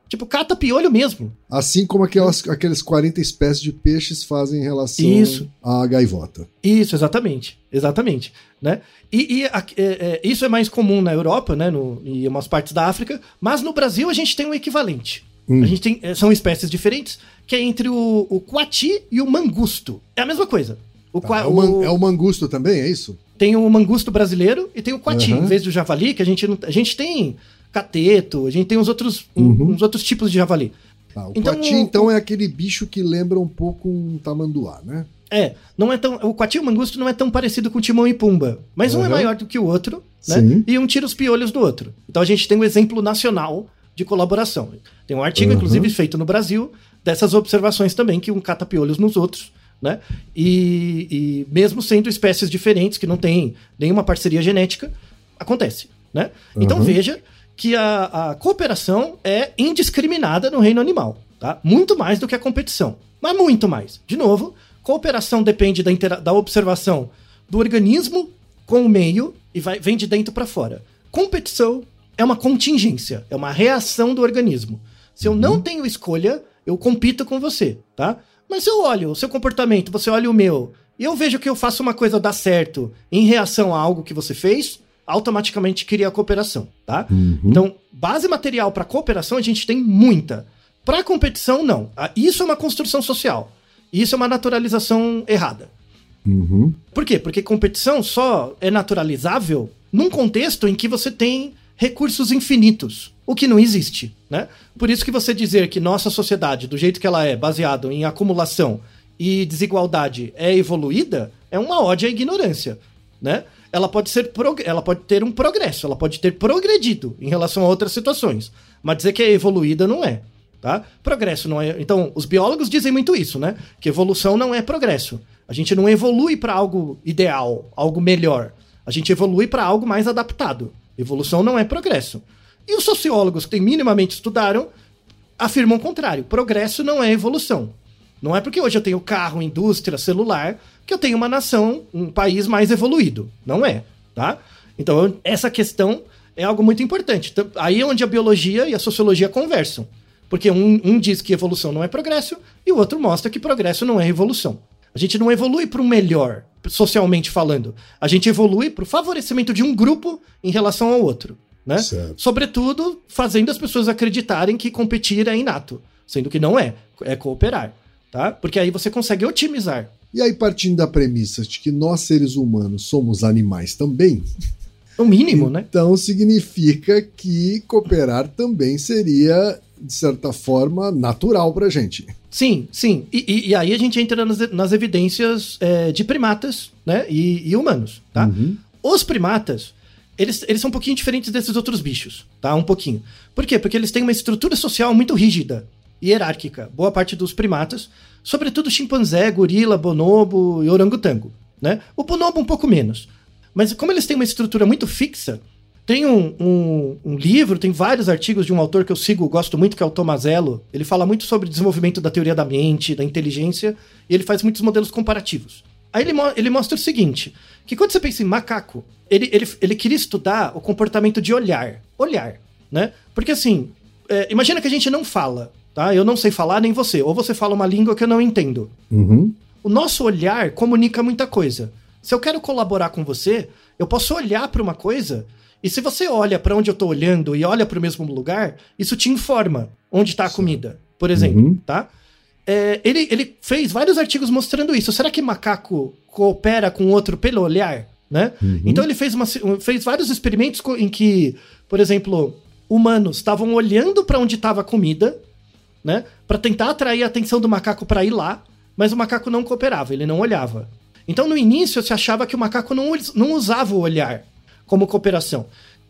Tipo, cata piolho mesmo. Assim como aquelas, aqueles 40 espécies de peixes fazem em relação Isso. à gaivota. Isso, exatamente. Exatamente. Né? E, e a- é, é, isso é mais comum na Europa, né? No, e em umas partes da África. Mas no Brasil a gente tem um equivalente. Hum. A gente tem, é, são espécies diferentes, que é entre o, o coati e o mangusto. É a mesma coisa. O, qua- é, o man- é o mangusto também, é isso? Tem o mangusto brasileiro e tem o coati. Aham. Em vez do javali, que a gente não. A gente tem cateto, a gente tem uns outros, um- Uhum. uns outros tipos de javali. Tá, o Então, coati, então, é aquele bicho que lembra um pouco um tamanduá, né? É, não é tão. O Coati e o Mangusto não é tão parecido com o Timão e Pumba. Mas um é Uhum. maior do que o outro, né? Sim. E um tira os piolhos do outro. Então a gente tem um exemplo nacional de colaboração. Tem um artigo, Uhum. inclusive, feito no Brasil, dessas observações também, que um cata piolhos nos outros, né? E, e mesmo sendo espécies diferentes, que não têm nenhuma parceria genética, acontece, né? Então Uhum. veja que a, a cooperação é indiscriminada no reino animal, tá? Muito mais do que a competição, mas muito mais. De novo, cooperação depende da, intera- da observação do organismo com o meio e vai, vem de dentro para fora. Competição é uma contingência, é uma reação do organismo. Se eu não tenho escolha, eu compito com você, tá? Mas se eu olho o seu comportamento, você olha o meu, e eu vejo que eu faço uma coisa dar certo em reação a algo que você fez, automaticamente cria a cooperação, tá? Então, base material para cooperação a gente tem muita. Para competição, não. Isso é uma construção social. Isso é uma naturalização errada. Uhum. Por quê? Porque competição só é naturalizável num contexto em que você tem recursos infinitos, o que não existe, né? Por isso que você dizer que nossa sociedade, do jeito que ela é, baseado em acumulação e desigualdade, é evoluída, é uma ódio à ignorância, né? Ela pode ser ela pode ter um progresso, ela pode ter progredido em relação a outras situações, mas dizer que é evoluída não é, tá? Progresso não é. Então, os biólogos dizem muito isso, né? Que evolução não é progresso. A gente não evolui para algo ideal, algo melhor. A gente evolui para algo mais adaptado. Evolução não é progresso. E os sociólogos que minimamente estudaram afirmam o contrário. Progresso não é evolução. Não é porque hoje eu tenho carro, indústria, celular, que eu tenho uma nação, um país mais evoluído. Não é, tá? Então, essa questão é algo muito importante. Aí é onde a biologia e a sociologia conversam. Porque um, um diz que evolução não é progresso e o outro mostra que progresso não é evolução. A gente não evolui para o melhor, socialmente falando. A gente evolui para o favorecimento de um grupo em relação ao outro. Né? Certo. Sobretudo, fazendo as pessoas acreditarem que competir é inato. Sendo que não é. É cooperar. Tá? Porque aí você consegue otimizar. E aí, partindo da premissa de que nós, seres humanos, somos animais também, No mínimo, né? então significa que cooperar também seria, de certa forma, natural pra gente. Sim, sim. E, e- e aí a gente entra nas, nas evidências é, de primatas né? e, e humanos. Tá? Uhum. Os primatas, eles, eles são um pouquinho diferentes desses outros bichos, tá? Um pouquinho. Por quê? Porque eles têm uma estrutura social muito rígida e hierárquica. Boa parte dos primatas, sobretudo chimpanzé, gorila, bonobo e orangotango, né? O bonobo um pouco menos. Mas como eles têm uma estrutura muito fixa, tem um, um- um livro, tem vários artigos de um autor que eu sigo, gosto muito, que é o Tomazello. Ele fala muito sobre desenvolvimento da teoria da mente, da inteligência, e ele faz muitos modelos comparativos. Aí ele, ele mostra o seguinte: que quando você pensa em macaco, ele, ele, ele queria estudar o comportamento de olhar. Olhar, né? Porque assim, é, imagina que a gente não fala, tá? Eu não sei falar, nem você. Ou você fala uma língua que eu não entendo. Uhum. O nosso olhar comunica muita coisa. Se eu quero colaborar com você, eu posso olhar para uma coisa e se você olha para onde eu tô olhando e olha para o mesmo lugar, isso te informa onde está a comida, por exemplo, Uhum. tá? É, ele, ele fez vários artigos mostrando isso. Será que macaco coopera com outro pelo olhar? Né? Então ele fez, uma- fez vários experimentos em que, por exemplo, humanos estavam olhando para onde estava a comida, né? Para tentar atrair a atenção do macaco para ir lá, mas o macaco não cooperava, ele não olhava. Então no início se achava que o macaco não, não usava o olhar como cooperação.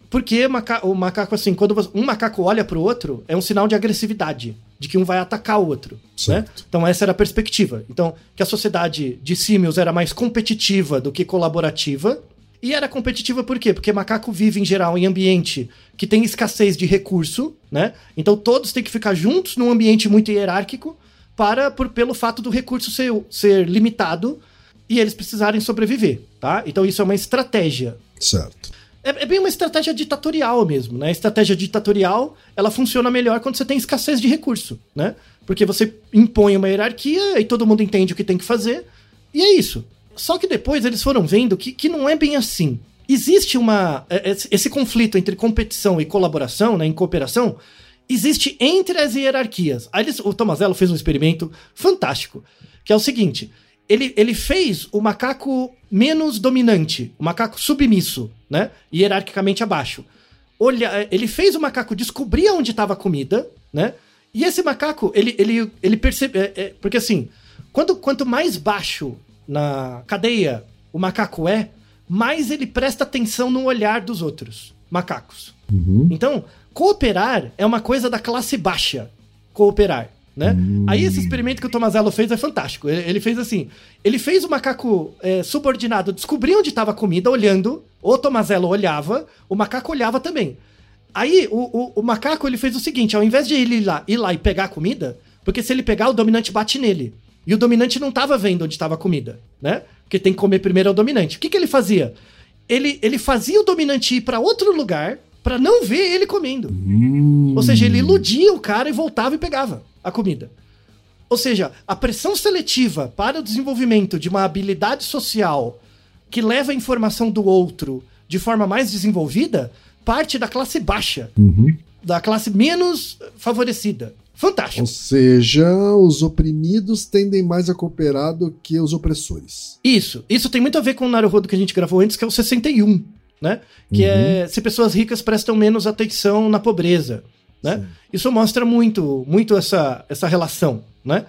Porque maca- o macaco, assim, quando um macaco olha pro outro, é um sinal de agressividade, de que um vai atacar o outro. Né? Então essa era a perspectiva. Então, que a sociedade de símios era mais competitiva do que colaborativa. E era competitiva por quê? Porque macaco vive em geral em ambiente que tem escassez de recurso, né? Então todos têm que ficar juntos num ambiente muito hierárquico para por, pelo fato do recurso ser, ser limitado e eles precisarem sobreviver, tá? Então isso é uma estratégia. Certo. É, é bem uma estratégia ditatorial mesmo, né? A estratégia ditatorial, ela funciona melhor quando você tem escassez de recurso, né? Porque você impõe uma hierarquia e todo mundo entende o que tem que fazer, e é isso. Só que depois eles foram vendo que, que não é bem assim. Existe uma. é- Esse, esse conflito entre competição e colaboração, né? Em cooperação, existe entre as hierarquias. Aí eles- o Tomazello fez um experimento fantástico, que é o seguinte: ele, ele fez o macaco menos dominante, o macaco submisso, né? Hierarquicamente abaixo. Olha, ele fez o macaco descobrir onde estava a comida, né? E esse macaco, ele, ele, ele percebe. é, é, porque assim, quando, quanto mais baixo na cadeia o macaco é, mais ele presta atenção no olhar dos outros macacos. Uhum. Então, cooperar é uma coisa da classe baixa. Cooperar. Né? Aí esse experimento que o Tomazello fez é fantástico. Ele, fez assim: ele fez o macaco é, subordinado descobrir onde estava a comida, olhando. O Tomazello olhava, o macaco olhava também. Aí o, o, o macaco ele fez o seguinte: ao invés de ele ir lá, ir lá e pegar a comida, porque se ele pegar, o dominante bate nele. E o dominante não estava vendo onde estava a comida, né? Porque tem que comer primeiro ao dominante. O que, que ele fazia? Ele, ele fazia o dominante ir para outro lugar para não ver ele comendo. Ou seja, ele iludia o cara e voltava e pegava a comida. Ou seja, a pressão seletiva para o desenvolvimento de uma habilidade social que leva a informação do outro de forma mais desenvolvida parte da classe baixa, Uhum. da classe menos favorecida. Fantástico. Ou seja, os oprimidos tendem mais a cooperar do que os opressores. Isso. Isso tem muito a ver com o Naruhodo que a gente gravou antes, que é o 61, né? Que é se pessoas ricas prestam menos atenção na pobreza, né? Sim. Isso mostra muito, muito essa, essa relação, né?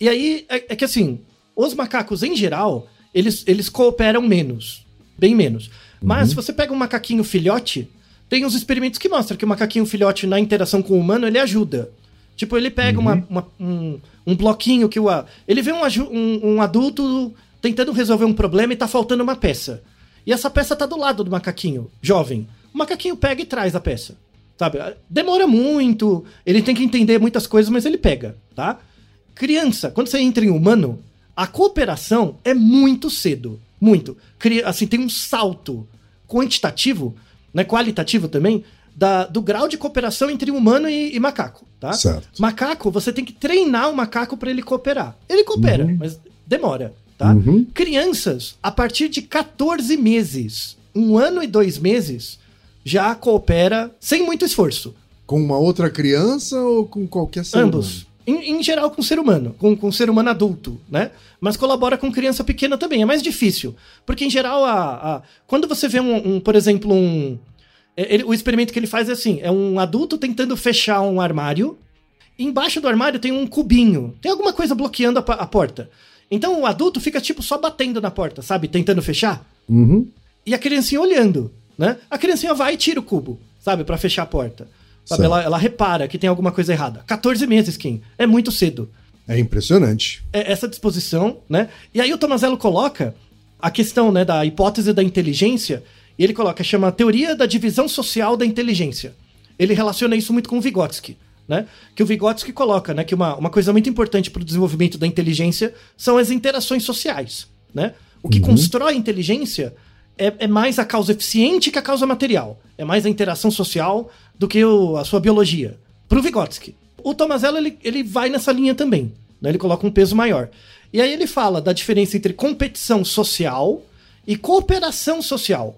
E aí é, é que assim, os macacos em geral, eles, eles cooperam menos, bem menos. Mas se você pega um macaquinho filhote, tem uns experimentos que mostram que o macaquinho filhote na interação com o humano, ele ajuda. Tipo, ele pega uma- uma- um, um bloquinho que o. Ele vê um, um- um adulto tentando resolver um problema e tá faltando uma peça. E essa peça tá do lado do macaquinho, jovem. O macaquinho pega e traz a peça. Sabe? Demora muito, ele tem que entender muitas coisas, mas ele pega, tá? Criança, quando você entra em humano, a cooperação é muito cedo. Muito. Assim, tem um salto quantitativo, né, qualitativo também, da- do grau de cooperação entre humano e, e macaco, tá? Certo. Macaco, você tem que treinar o macaco para ele cooperar. Ele coopera, mas demora, tá? Uhum. Crianças, a partir de 14 meses, um ano e dois meses, já coopera sem muito esforço. Com uma outra criança ou com qualquer ser Ambos. Em, em geral, com ser humano, com, com ser humano adulto, né? Mas colabora com criança pequena também. É mais difícil. Porque, em geral, a, a- quando você vê um, um, por exemplo, um. é, ele- o experimento que ele faz é assim: é um adulto tentando fechar um armário. e Embaixo do armário tem um cubinho. Tem alguma coisa bloqueando a, a porta. Então o adulto fica, tipo, só batendo na porta, sabe? Tentando fechar Uhum. e a criancinha olhando, né? A criancinha vai e tira o cubo, sabe, Pra fechar a porta. Sabe, ela, ela repara que tem alguma coisa errada. 14 meses, Kim. É muito cedo. É impressionante. É essa disposição, né? E aí o Tomazello coloca a questão, né, da hipótese da inteligência, e ele coloca, chama a teoria da divisão social da inteligência. Ele relaciona isso muito com o Vygotsky, né? Que o Vygotsky coloca, né, que uma, uma coisa muito importante para o desenvolvimento da inteligência são as interações sociais, né? O que constrói a inteligência é, é mais a causa eficiente que a causa material. É mais a interação social do que o- a sua biologia. Pro Vygotsky. O Tomazello, ele, ele vai nessa linha também. Né? Ele coloca um peso maior. E aí ele fala da diferença entre competição social e cooperação social.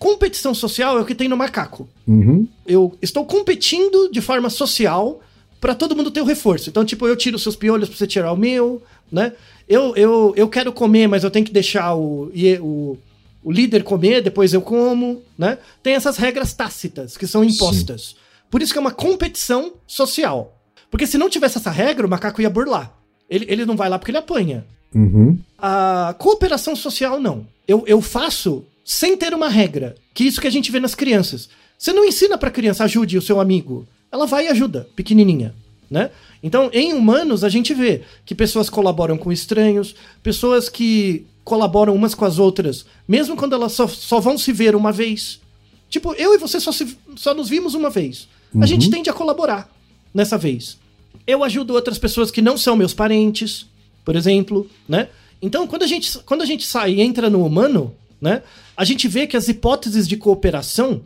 Competição social é o que tem no macaco. Uhum. Eu estou competindo de forma social para todo mundo ter o reforço. Então, tipo, eu tiro seus piolhos pra você tirar o meu, né? Eu, eu, eu quero comer, mas eu tenho que deixar o, o, o líder comer, depois eu como, né? Tem essas regras tácitas que são impostas. Por isso que é uma competição social. Porque se não tivesse essa regra, o macaco ia burlar. Ele, ele não vai lá porque ele apanha. Uhum. A cooperação social, não. Eu, eu faço sem ter uma regra. Que isso que a gente vê nas crianças. Você não ensina pra criança, ajude o seu amigo. Ela vai e ajuda, pequenininha, né? Então, em humanos, a gente vê que pessoas colaboram com estranhos, pessoas que colaboram umas com as outras, mesmo quando elas só, só vão se ver uma vez. Tipo, eu e você só, se- só nos vimos uma vez. A gente tende a colaborar nessa vez. Eu ajudo outras pessoas que não são meus parentes, por exemplo, né? Então, quando a gente, quando a gente sai e entra no humano, né? A gente vê que as hipóteses de cooperação,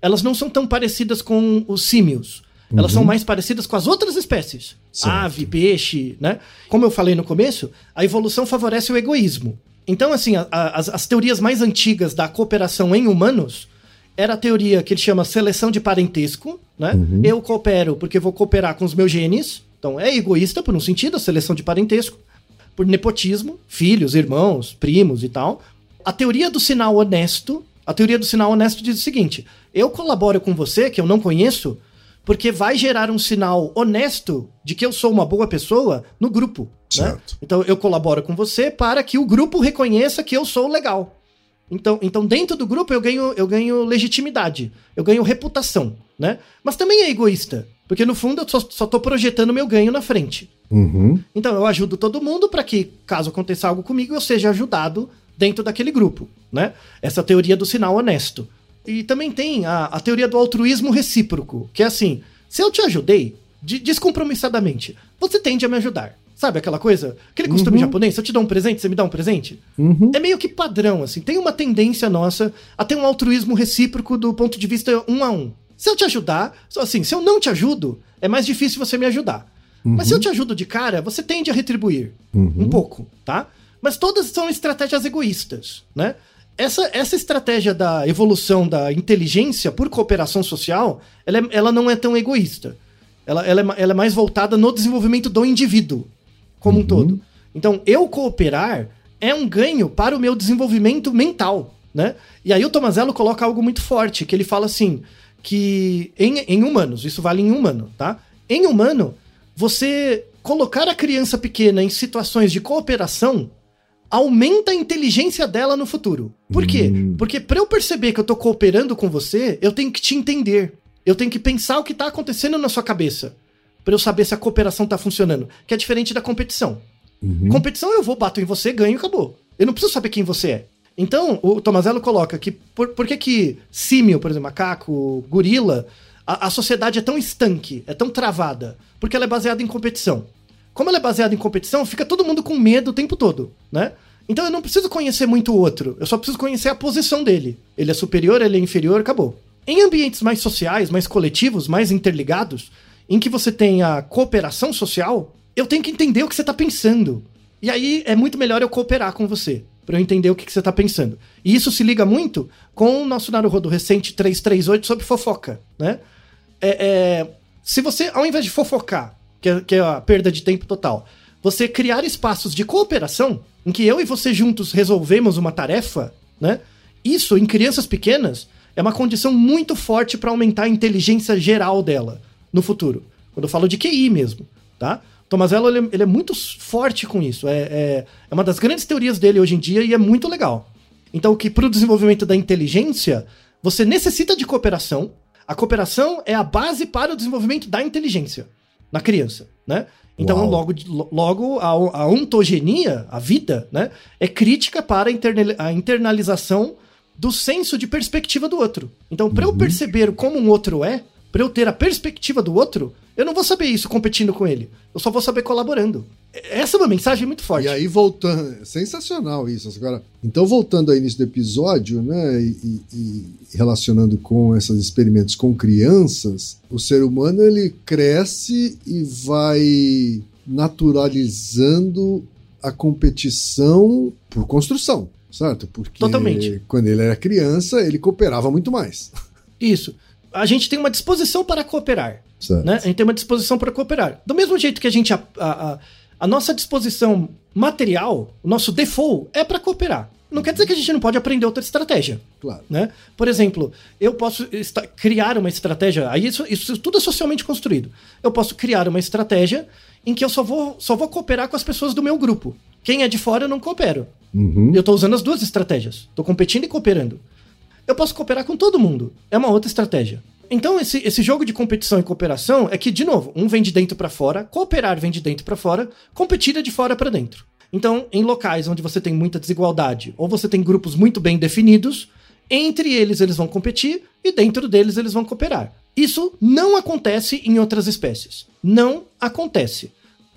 elas não são tão parecidas com os símios. Elas são mais parecidas com as outras espécies. Certo. Ave, peixe, né? Como eu falei no começo, a evolução favorece o egoísmo. Então, assim, a- a- as, as teorias mais antigas da cooperação em humanos era a teoria que ele chama seleção de parentesco, né? Eu coopero porque vou cooperar com os meus genes. Então, é egoísta por um sentido, a seleção de parentesco. Por nepotismo, filhos, irmãos, primos e tal. A teoria do sinal honesto, a teoria do sinal honesto diz o seguinte: eu colaboro com você, que eu não conheço, porque vai gerar um sinal honesto de que eu sou uma boa pessoa no grupo. Né? Certo. Então eu colaboro com você para que o grupo reconheça que eu sou legal. Então, então dentro do grupo eu ganho, eu ganho legitimidade, eu ganho reputação, né? Mas também é egoísta, porque no fundo eu só, só tô projetando meu ganho na frente. Uhum. Então eu ajudo todo mundo para que, caso aconteça algo comigo, eu seja ajudado dentro daquele grupo, né? Essa teoria do sinal honesto. E também tem a, a teoria do altruísmo recíproco, que é assim: se eu te ajudei, de- descompromissadamente, você tende a me ajudar. Sabe aquela coisa? Aquele costume japonês, se eu te dou um presente, você me dá um presente? Uhum. É meio que padrão, assim. Tem uma tendência nossa a ter um altruísmo recíproco do ponto de vista um a um. Se eu te ajudar, só assim, se eu não te ajudo, é mais difícil você me ajudar. Mas se eu te ajudo de cara, você tende a retribuir. Um pouco, tá? Mas todas são estratégias egoístas, né? Essa, essa estratégia da evolução da inteligência por cooperação social, ela, é- ela não é tão egoísta. Ela, ela, é, ela é mais voltada no desenvolvimento do indivíduo como um todo. Então, eu cooperar é um ganho para o meu desenvolvimento mental, né? E aí o Tomazello coloca algo muito forte, que ele fala assim, que em, em humanos, isso vale em humano, tá? Em humano, você colocar a criança pequena em situações de cooperação aumenta a inteligência dela no futuro. Por quê? Porque para eu perceber que eu tô cooperando com você, eu tenho que te entender. Eu tenho que pensar o que tá acontecendo na sua cabeça. Pra eu saber se a cooperação tá funcionando. Que é diferente da competição. Competição eu vou, bato em você, ganho e acabou. Eu não preciso saber quem você é. Então, o Tomazello coloca que por, por que que símio, por exemplo, macaco, gorila, a, a sociedade é tão estanque, é tão travada? Porque ela é baseada em competição. Como ela é baseada em competição, fica todo mundo com medo o tempo todo, né? Então eu não preciso conhecer muito o outro, eu só preciso conhecer a posição dele. Ele é superior, ele é inferior, acabou. Em ambientes mais sociais, mais coletivos, mais interligados, em que você tem a cooperação social, eu tenho que entender o que você está pensando. E aí é muito melhor eu cooperar com você, para eu entender o que, que você está pensando. E isso se liga muito com o nosso Naruhodo recente 338 sobre fofoca, né? É, é, se você, ao invés de fofocar, que é, que é a perda de tempo total, você criar espaços de cooperação, em que eu e você juntos resolvemos uma tarefa, né? Isso, em crianças pequenas, é uma condição muito forte para aumentar a inteligência geral dela no futuro. Quando eu falo de QI mesmo, tá? Tomazello, ele, ele é muito forte com isso. É, é, é uma das grandes teorias dele hoje em dia e é muito legal. Então, que para o desenvolvimento da inteligência, você necessita de cooperação. A cooperação é a base para o desenvolvimento da inteligência na criança, né? Então, Uau. logo, logo a, a ontogenia, a vida, né, é crítica para a, internalização do senso de perspectiva do outro. Então, para eu perceber como um outro é, para eu ter a perspectiva do outro, eu não vou saber isso competindo com ele. Eu só vou saber colaborando. Essa é uma mensagem muito forte. E aí, voltando. Sensacional isso. Agora, então, voltando ao início do episódio, né? E, e- e relacionando com esses experimentos com crianças, o ser humano ele cresce e vai naturalizando a competição por construção, certo? Porque Totalmente. quando ele era criança, ele cooperava muito mais. Isso. A gente tem uma disposição para cooperar. Certo. né? A gente tem uma disposição para cooperar. Do mesmo jeito que a gente. A, a, a- nossa disposição material, o nosso default, é para cooperar. Não quer dizer que a gente não pode aprender outra estratégia. Claro. Né? Por exemplo, eu posso criar uma estratégia. Aí isso, isso tudo é socialmente construído. Eu posso criar uma estratégia em que eu só vou, só vou cooperar com as pessoas do meu grupo. Quem é de fora, eu não coopero. Uhum. Eu tô usando as duas estratégias. Tô competindo e cooperando. Eu posso cooperar com todo mundo. É uma outra estratégia. Então, esse, esse jogo de competição e cooperação é que, de novo, um vem de dentro pra fora, cooperar vem de dentro pra fora, competir é de fora pra dentro. Então, em locais onde você tem muita desigualdade, ou você tem grupos muito bem definidos, entre eles eles vão competir e dentro deles eles vão cooperar. Isso não acontece em outras espécies. Não acontece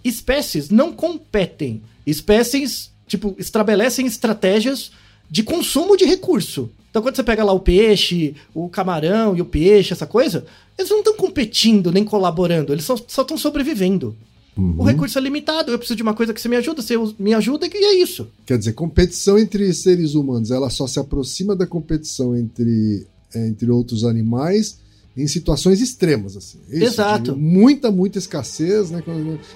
espécies não competem. Espécies, tipo, estabelecem estratégias de consumo de recurso. Então, quando você pega lá o peixe, o camarão e o peixe, essa coisa, eles não estão competindo nem colaborando, eles só estão sobrevivendo. O recurso é limitado, eu preciso de uma coisa que você me ajuda, você me ajuda e é isso. Quer dizer, competição entre seres humanos, ela só se aproxima da competição entre, é, entre outros animais em situações extremas, assim. Isso, Exato. de muita, muita escassez, né?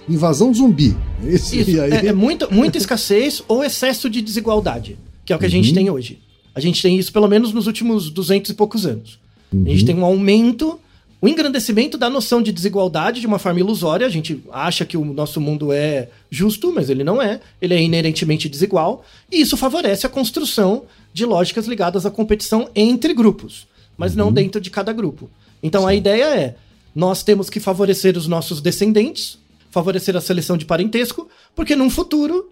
Invasão zumbi. Isso, Isso, e aí, é, é muita, muita escassez ou excesso de desigualdade, que é o que a gente tem hoje. A gente tem isso pelo menos nos últimos 200 e poucos anos. A gente tem um aumento o engrandecimento da noção de desigualdade de uma forma ilusória. A gente acha que o nosso mundo é justo, mas ele não é. Ele é inerentemente desigual. E isso favorece a construção de lógicas ligadas à competição entre grupos, mas não dentro de cada grupo. Então a ideia é: nós temos que favorecer os nossos descendentes, favorecer a seleção de parentesco, porque num futuro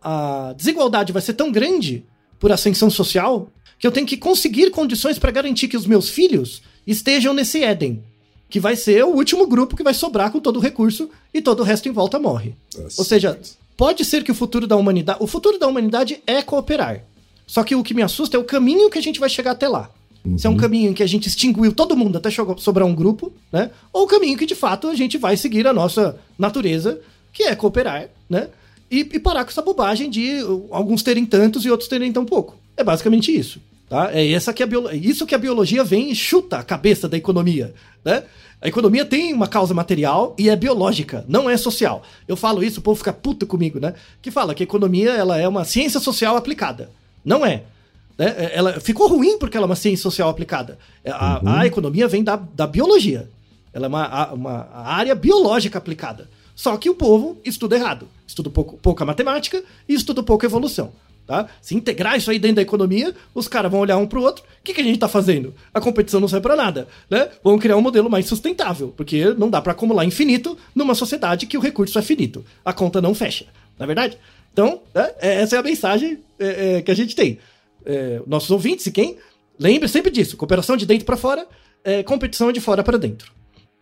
a desigualdade vai ser tão grande por ascensão social que eu tenho que conseguir condições para garantir que os meus filhos estejam nesse Éden, que vai ser o último grupo que vai sobrar com todo o recurso e todo o resto em volta morre. Nossa. Ou seja, pode ser que o futuro da humanidade, o futuro da humanidade é cooperar. Só que o que me assusta é o caminho que a gente vai chegar até lá. Se é um caminho em que a gente extinguiu todo mundo até sobrar um grupo, né? Ou o caminho que de fato a gente vai seguir a nossa natureza, que é cooperar, né? E, e parar com essa bobagem de uh, alguns terem tantos e outros terem tão pouco. É basicamente isso. Tá? É essa que a biolo- é isso que a biologia vem e chuta a cabeça da economia. Né? A economia tem uma causa material e é biológica, não é social. Eu falo isso, o povo fica puto comigo, né? Que fala que a economia ela é uma ciência social aplicada. Não é. Né? Ela ficou ruim porque ela é uma ciência social aplicada. É, A, a economia vem da, da biologia. Ela é uma, uma área biológica aplicada. Só que o povo estuda errado. Estuda pouco, pouca matemática e estuda pouca evolução. Tá? Se integrar isso aí dentro da economia, os caras vão olhar um pro outro. O que, que a gente tá fazendo? A competição não serve pra nada. Né? Vamos criar um modelo mais sustentável, porque não dá pra acumular infinito numa sociedade que o recurso é finito. A conta não fecha. Na é verdade? Então, né, é- essa é a mensagem é, é, que a gente tem. É, nossos ouvintes e quem, lembre sempre disso: cooperação de dentro pra fora, é, competição de fora pra dentro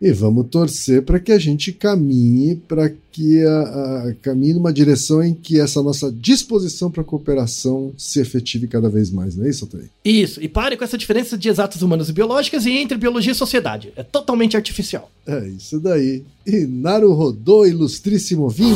e vamos torcer para que a gente caminhe para que a, a, caminhe numa direção em que essa nossa disposição para cooperação se efetive cada vez mais, não é isso, Antônio? Isso, e pare com essa diferença de exatas humanas e biológicas e entre biologia e sociedade. É totalmente artificial. É isso daí. E Naruhodô, ilustríssimo 20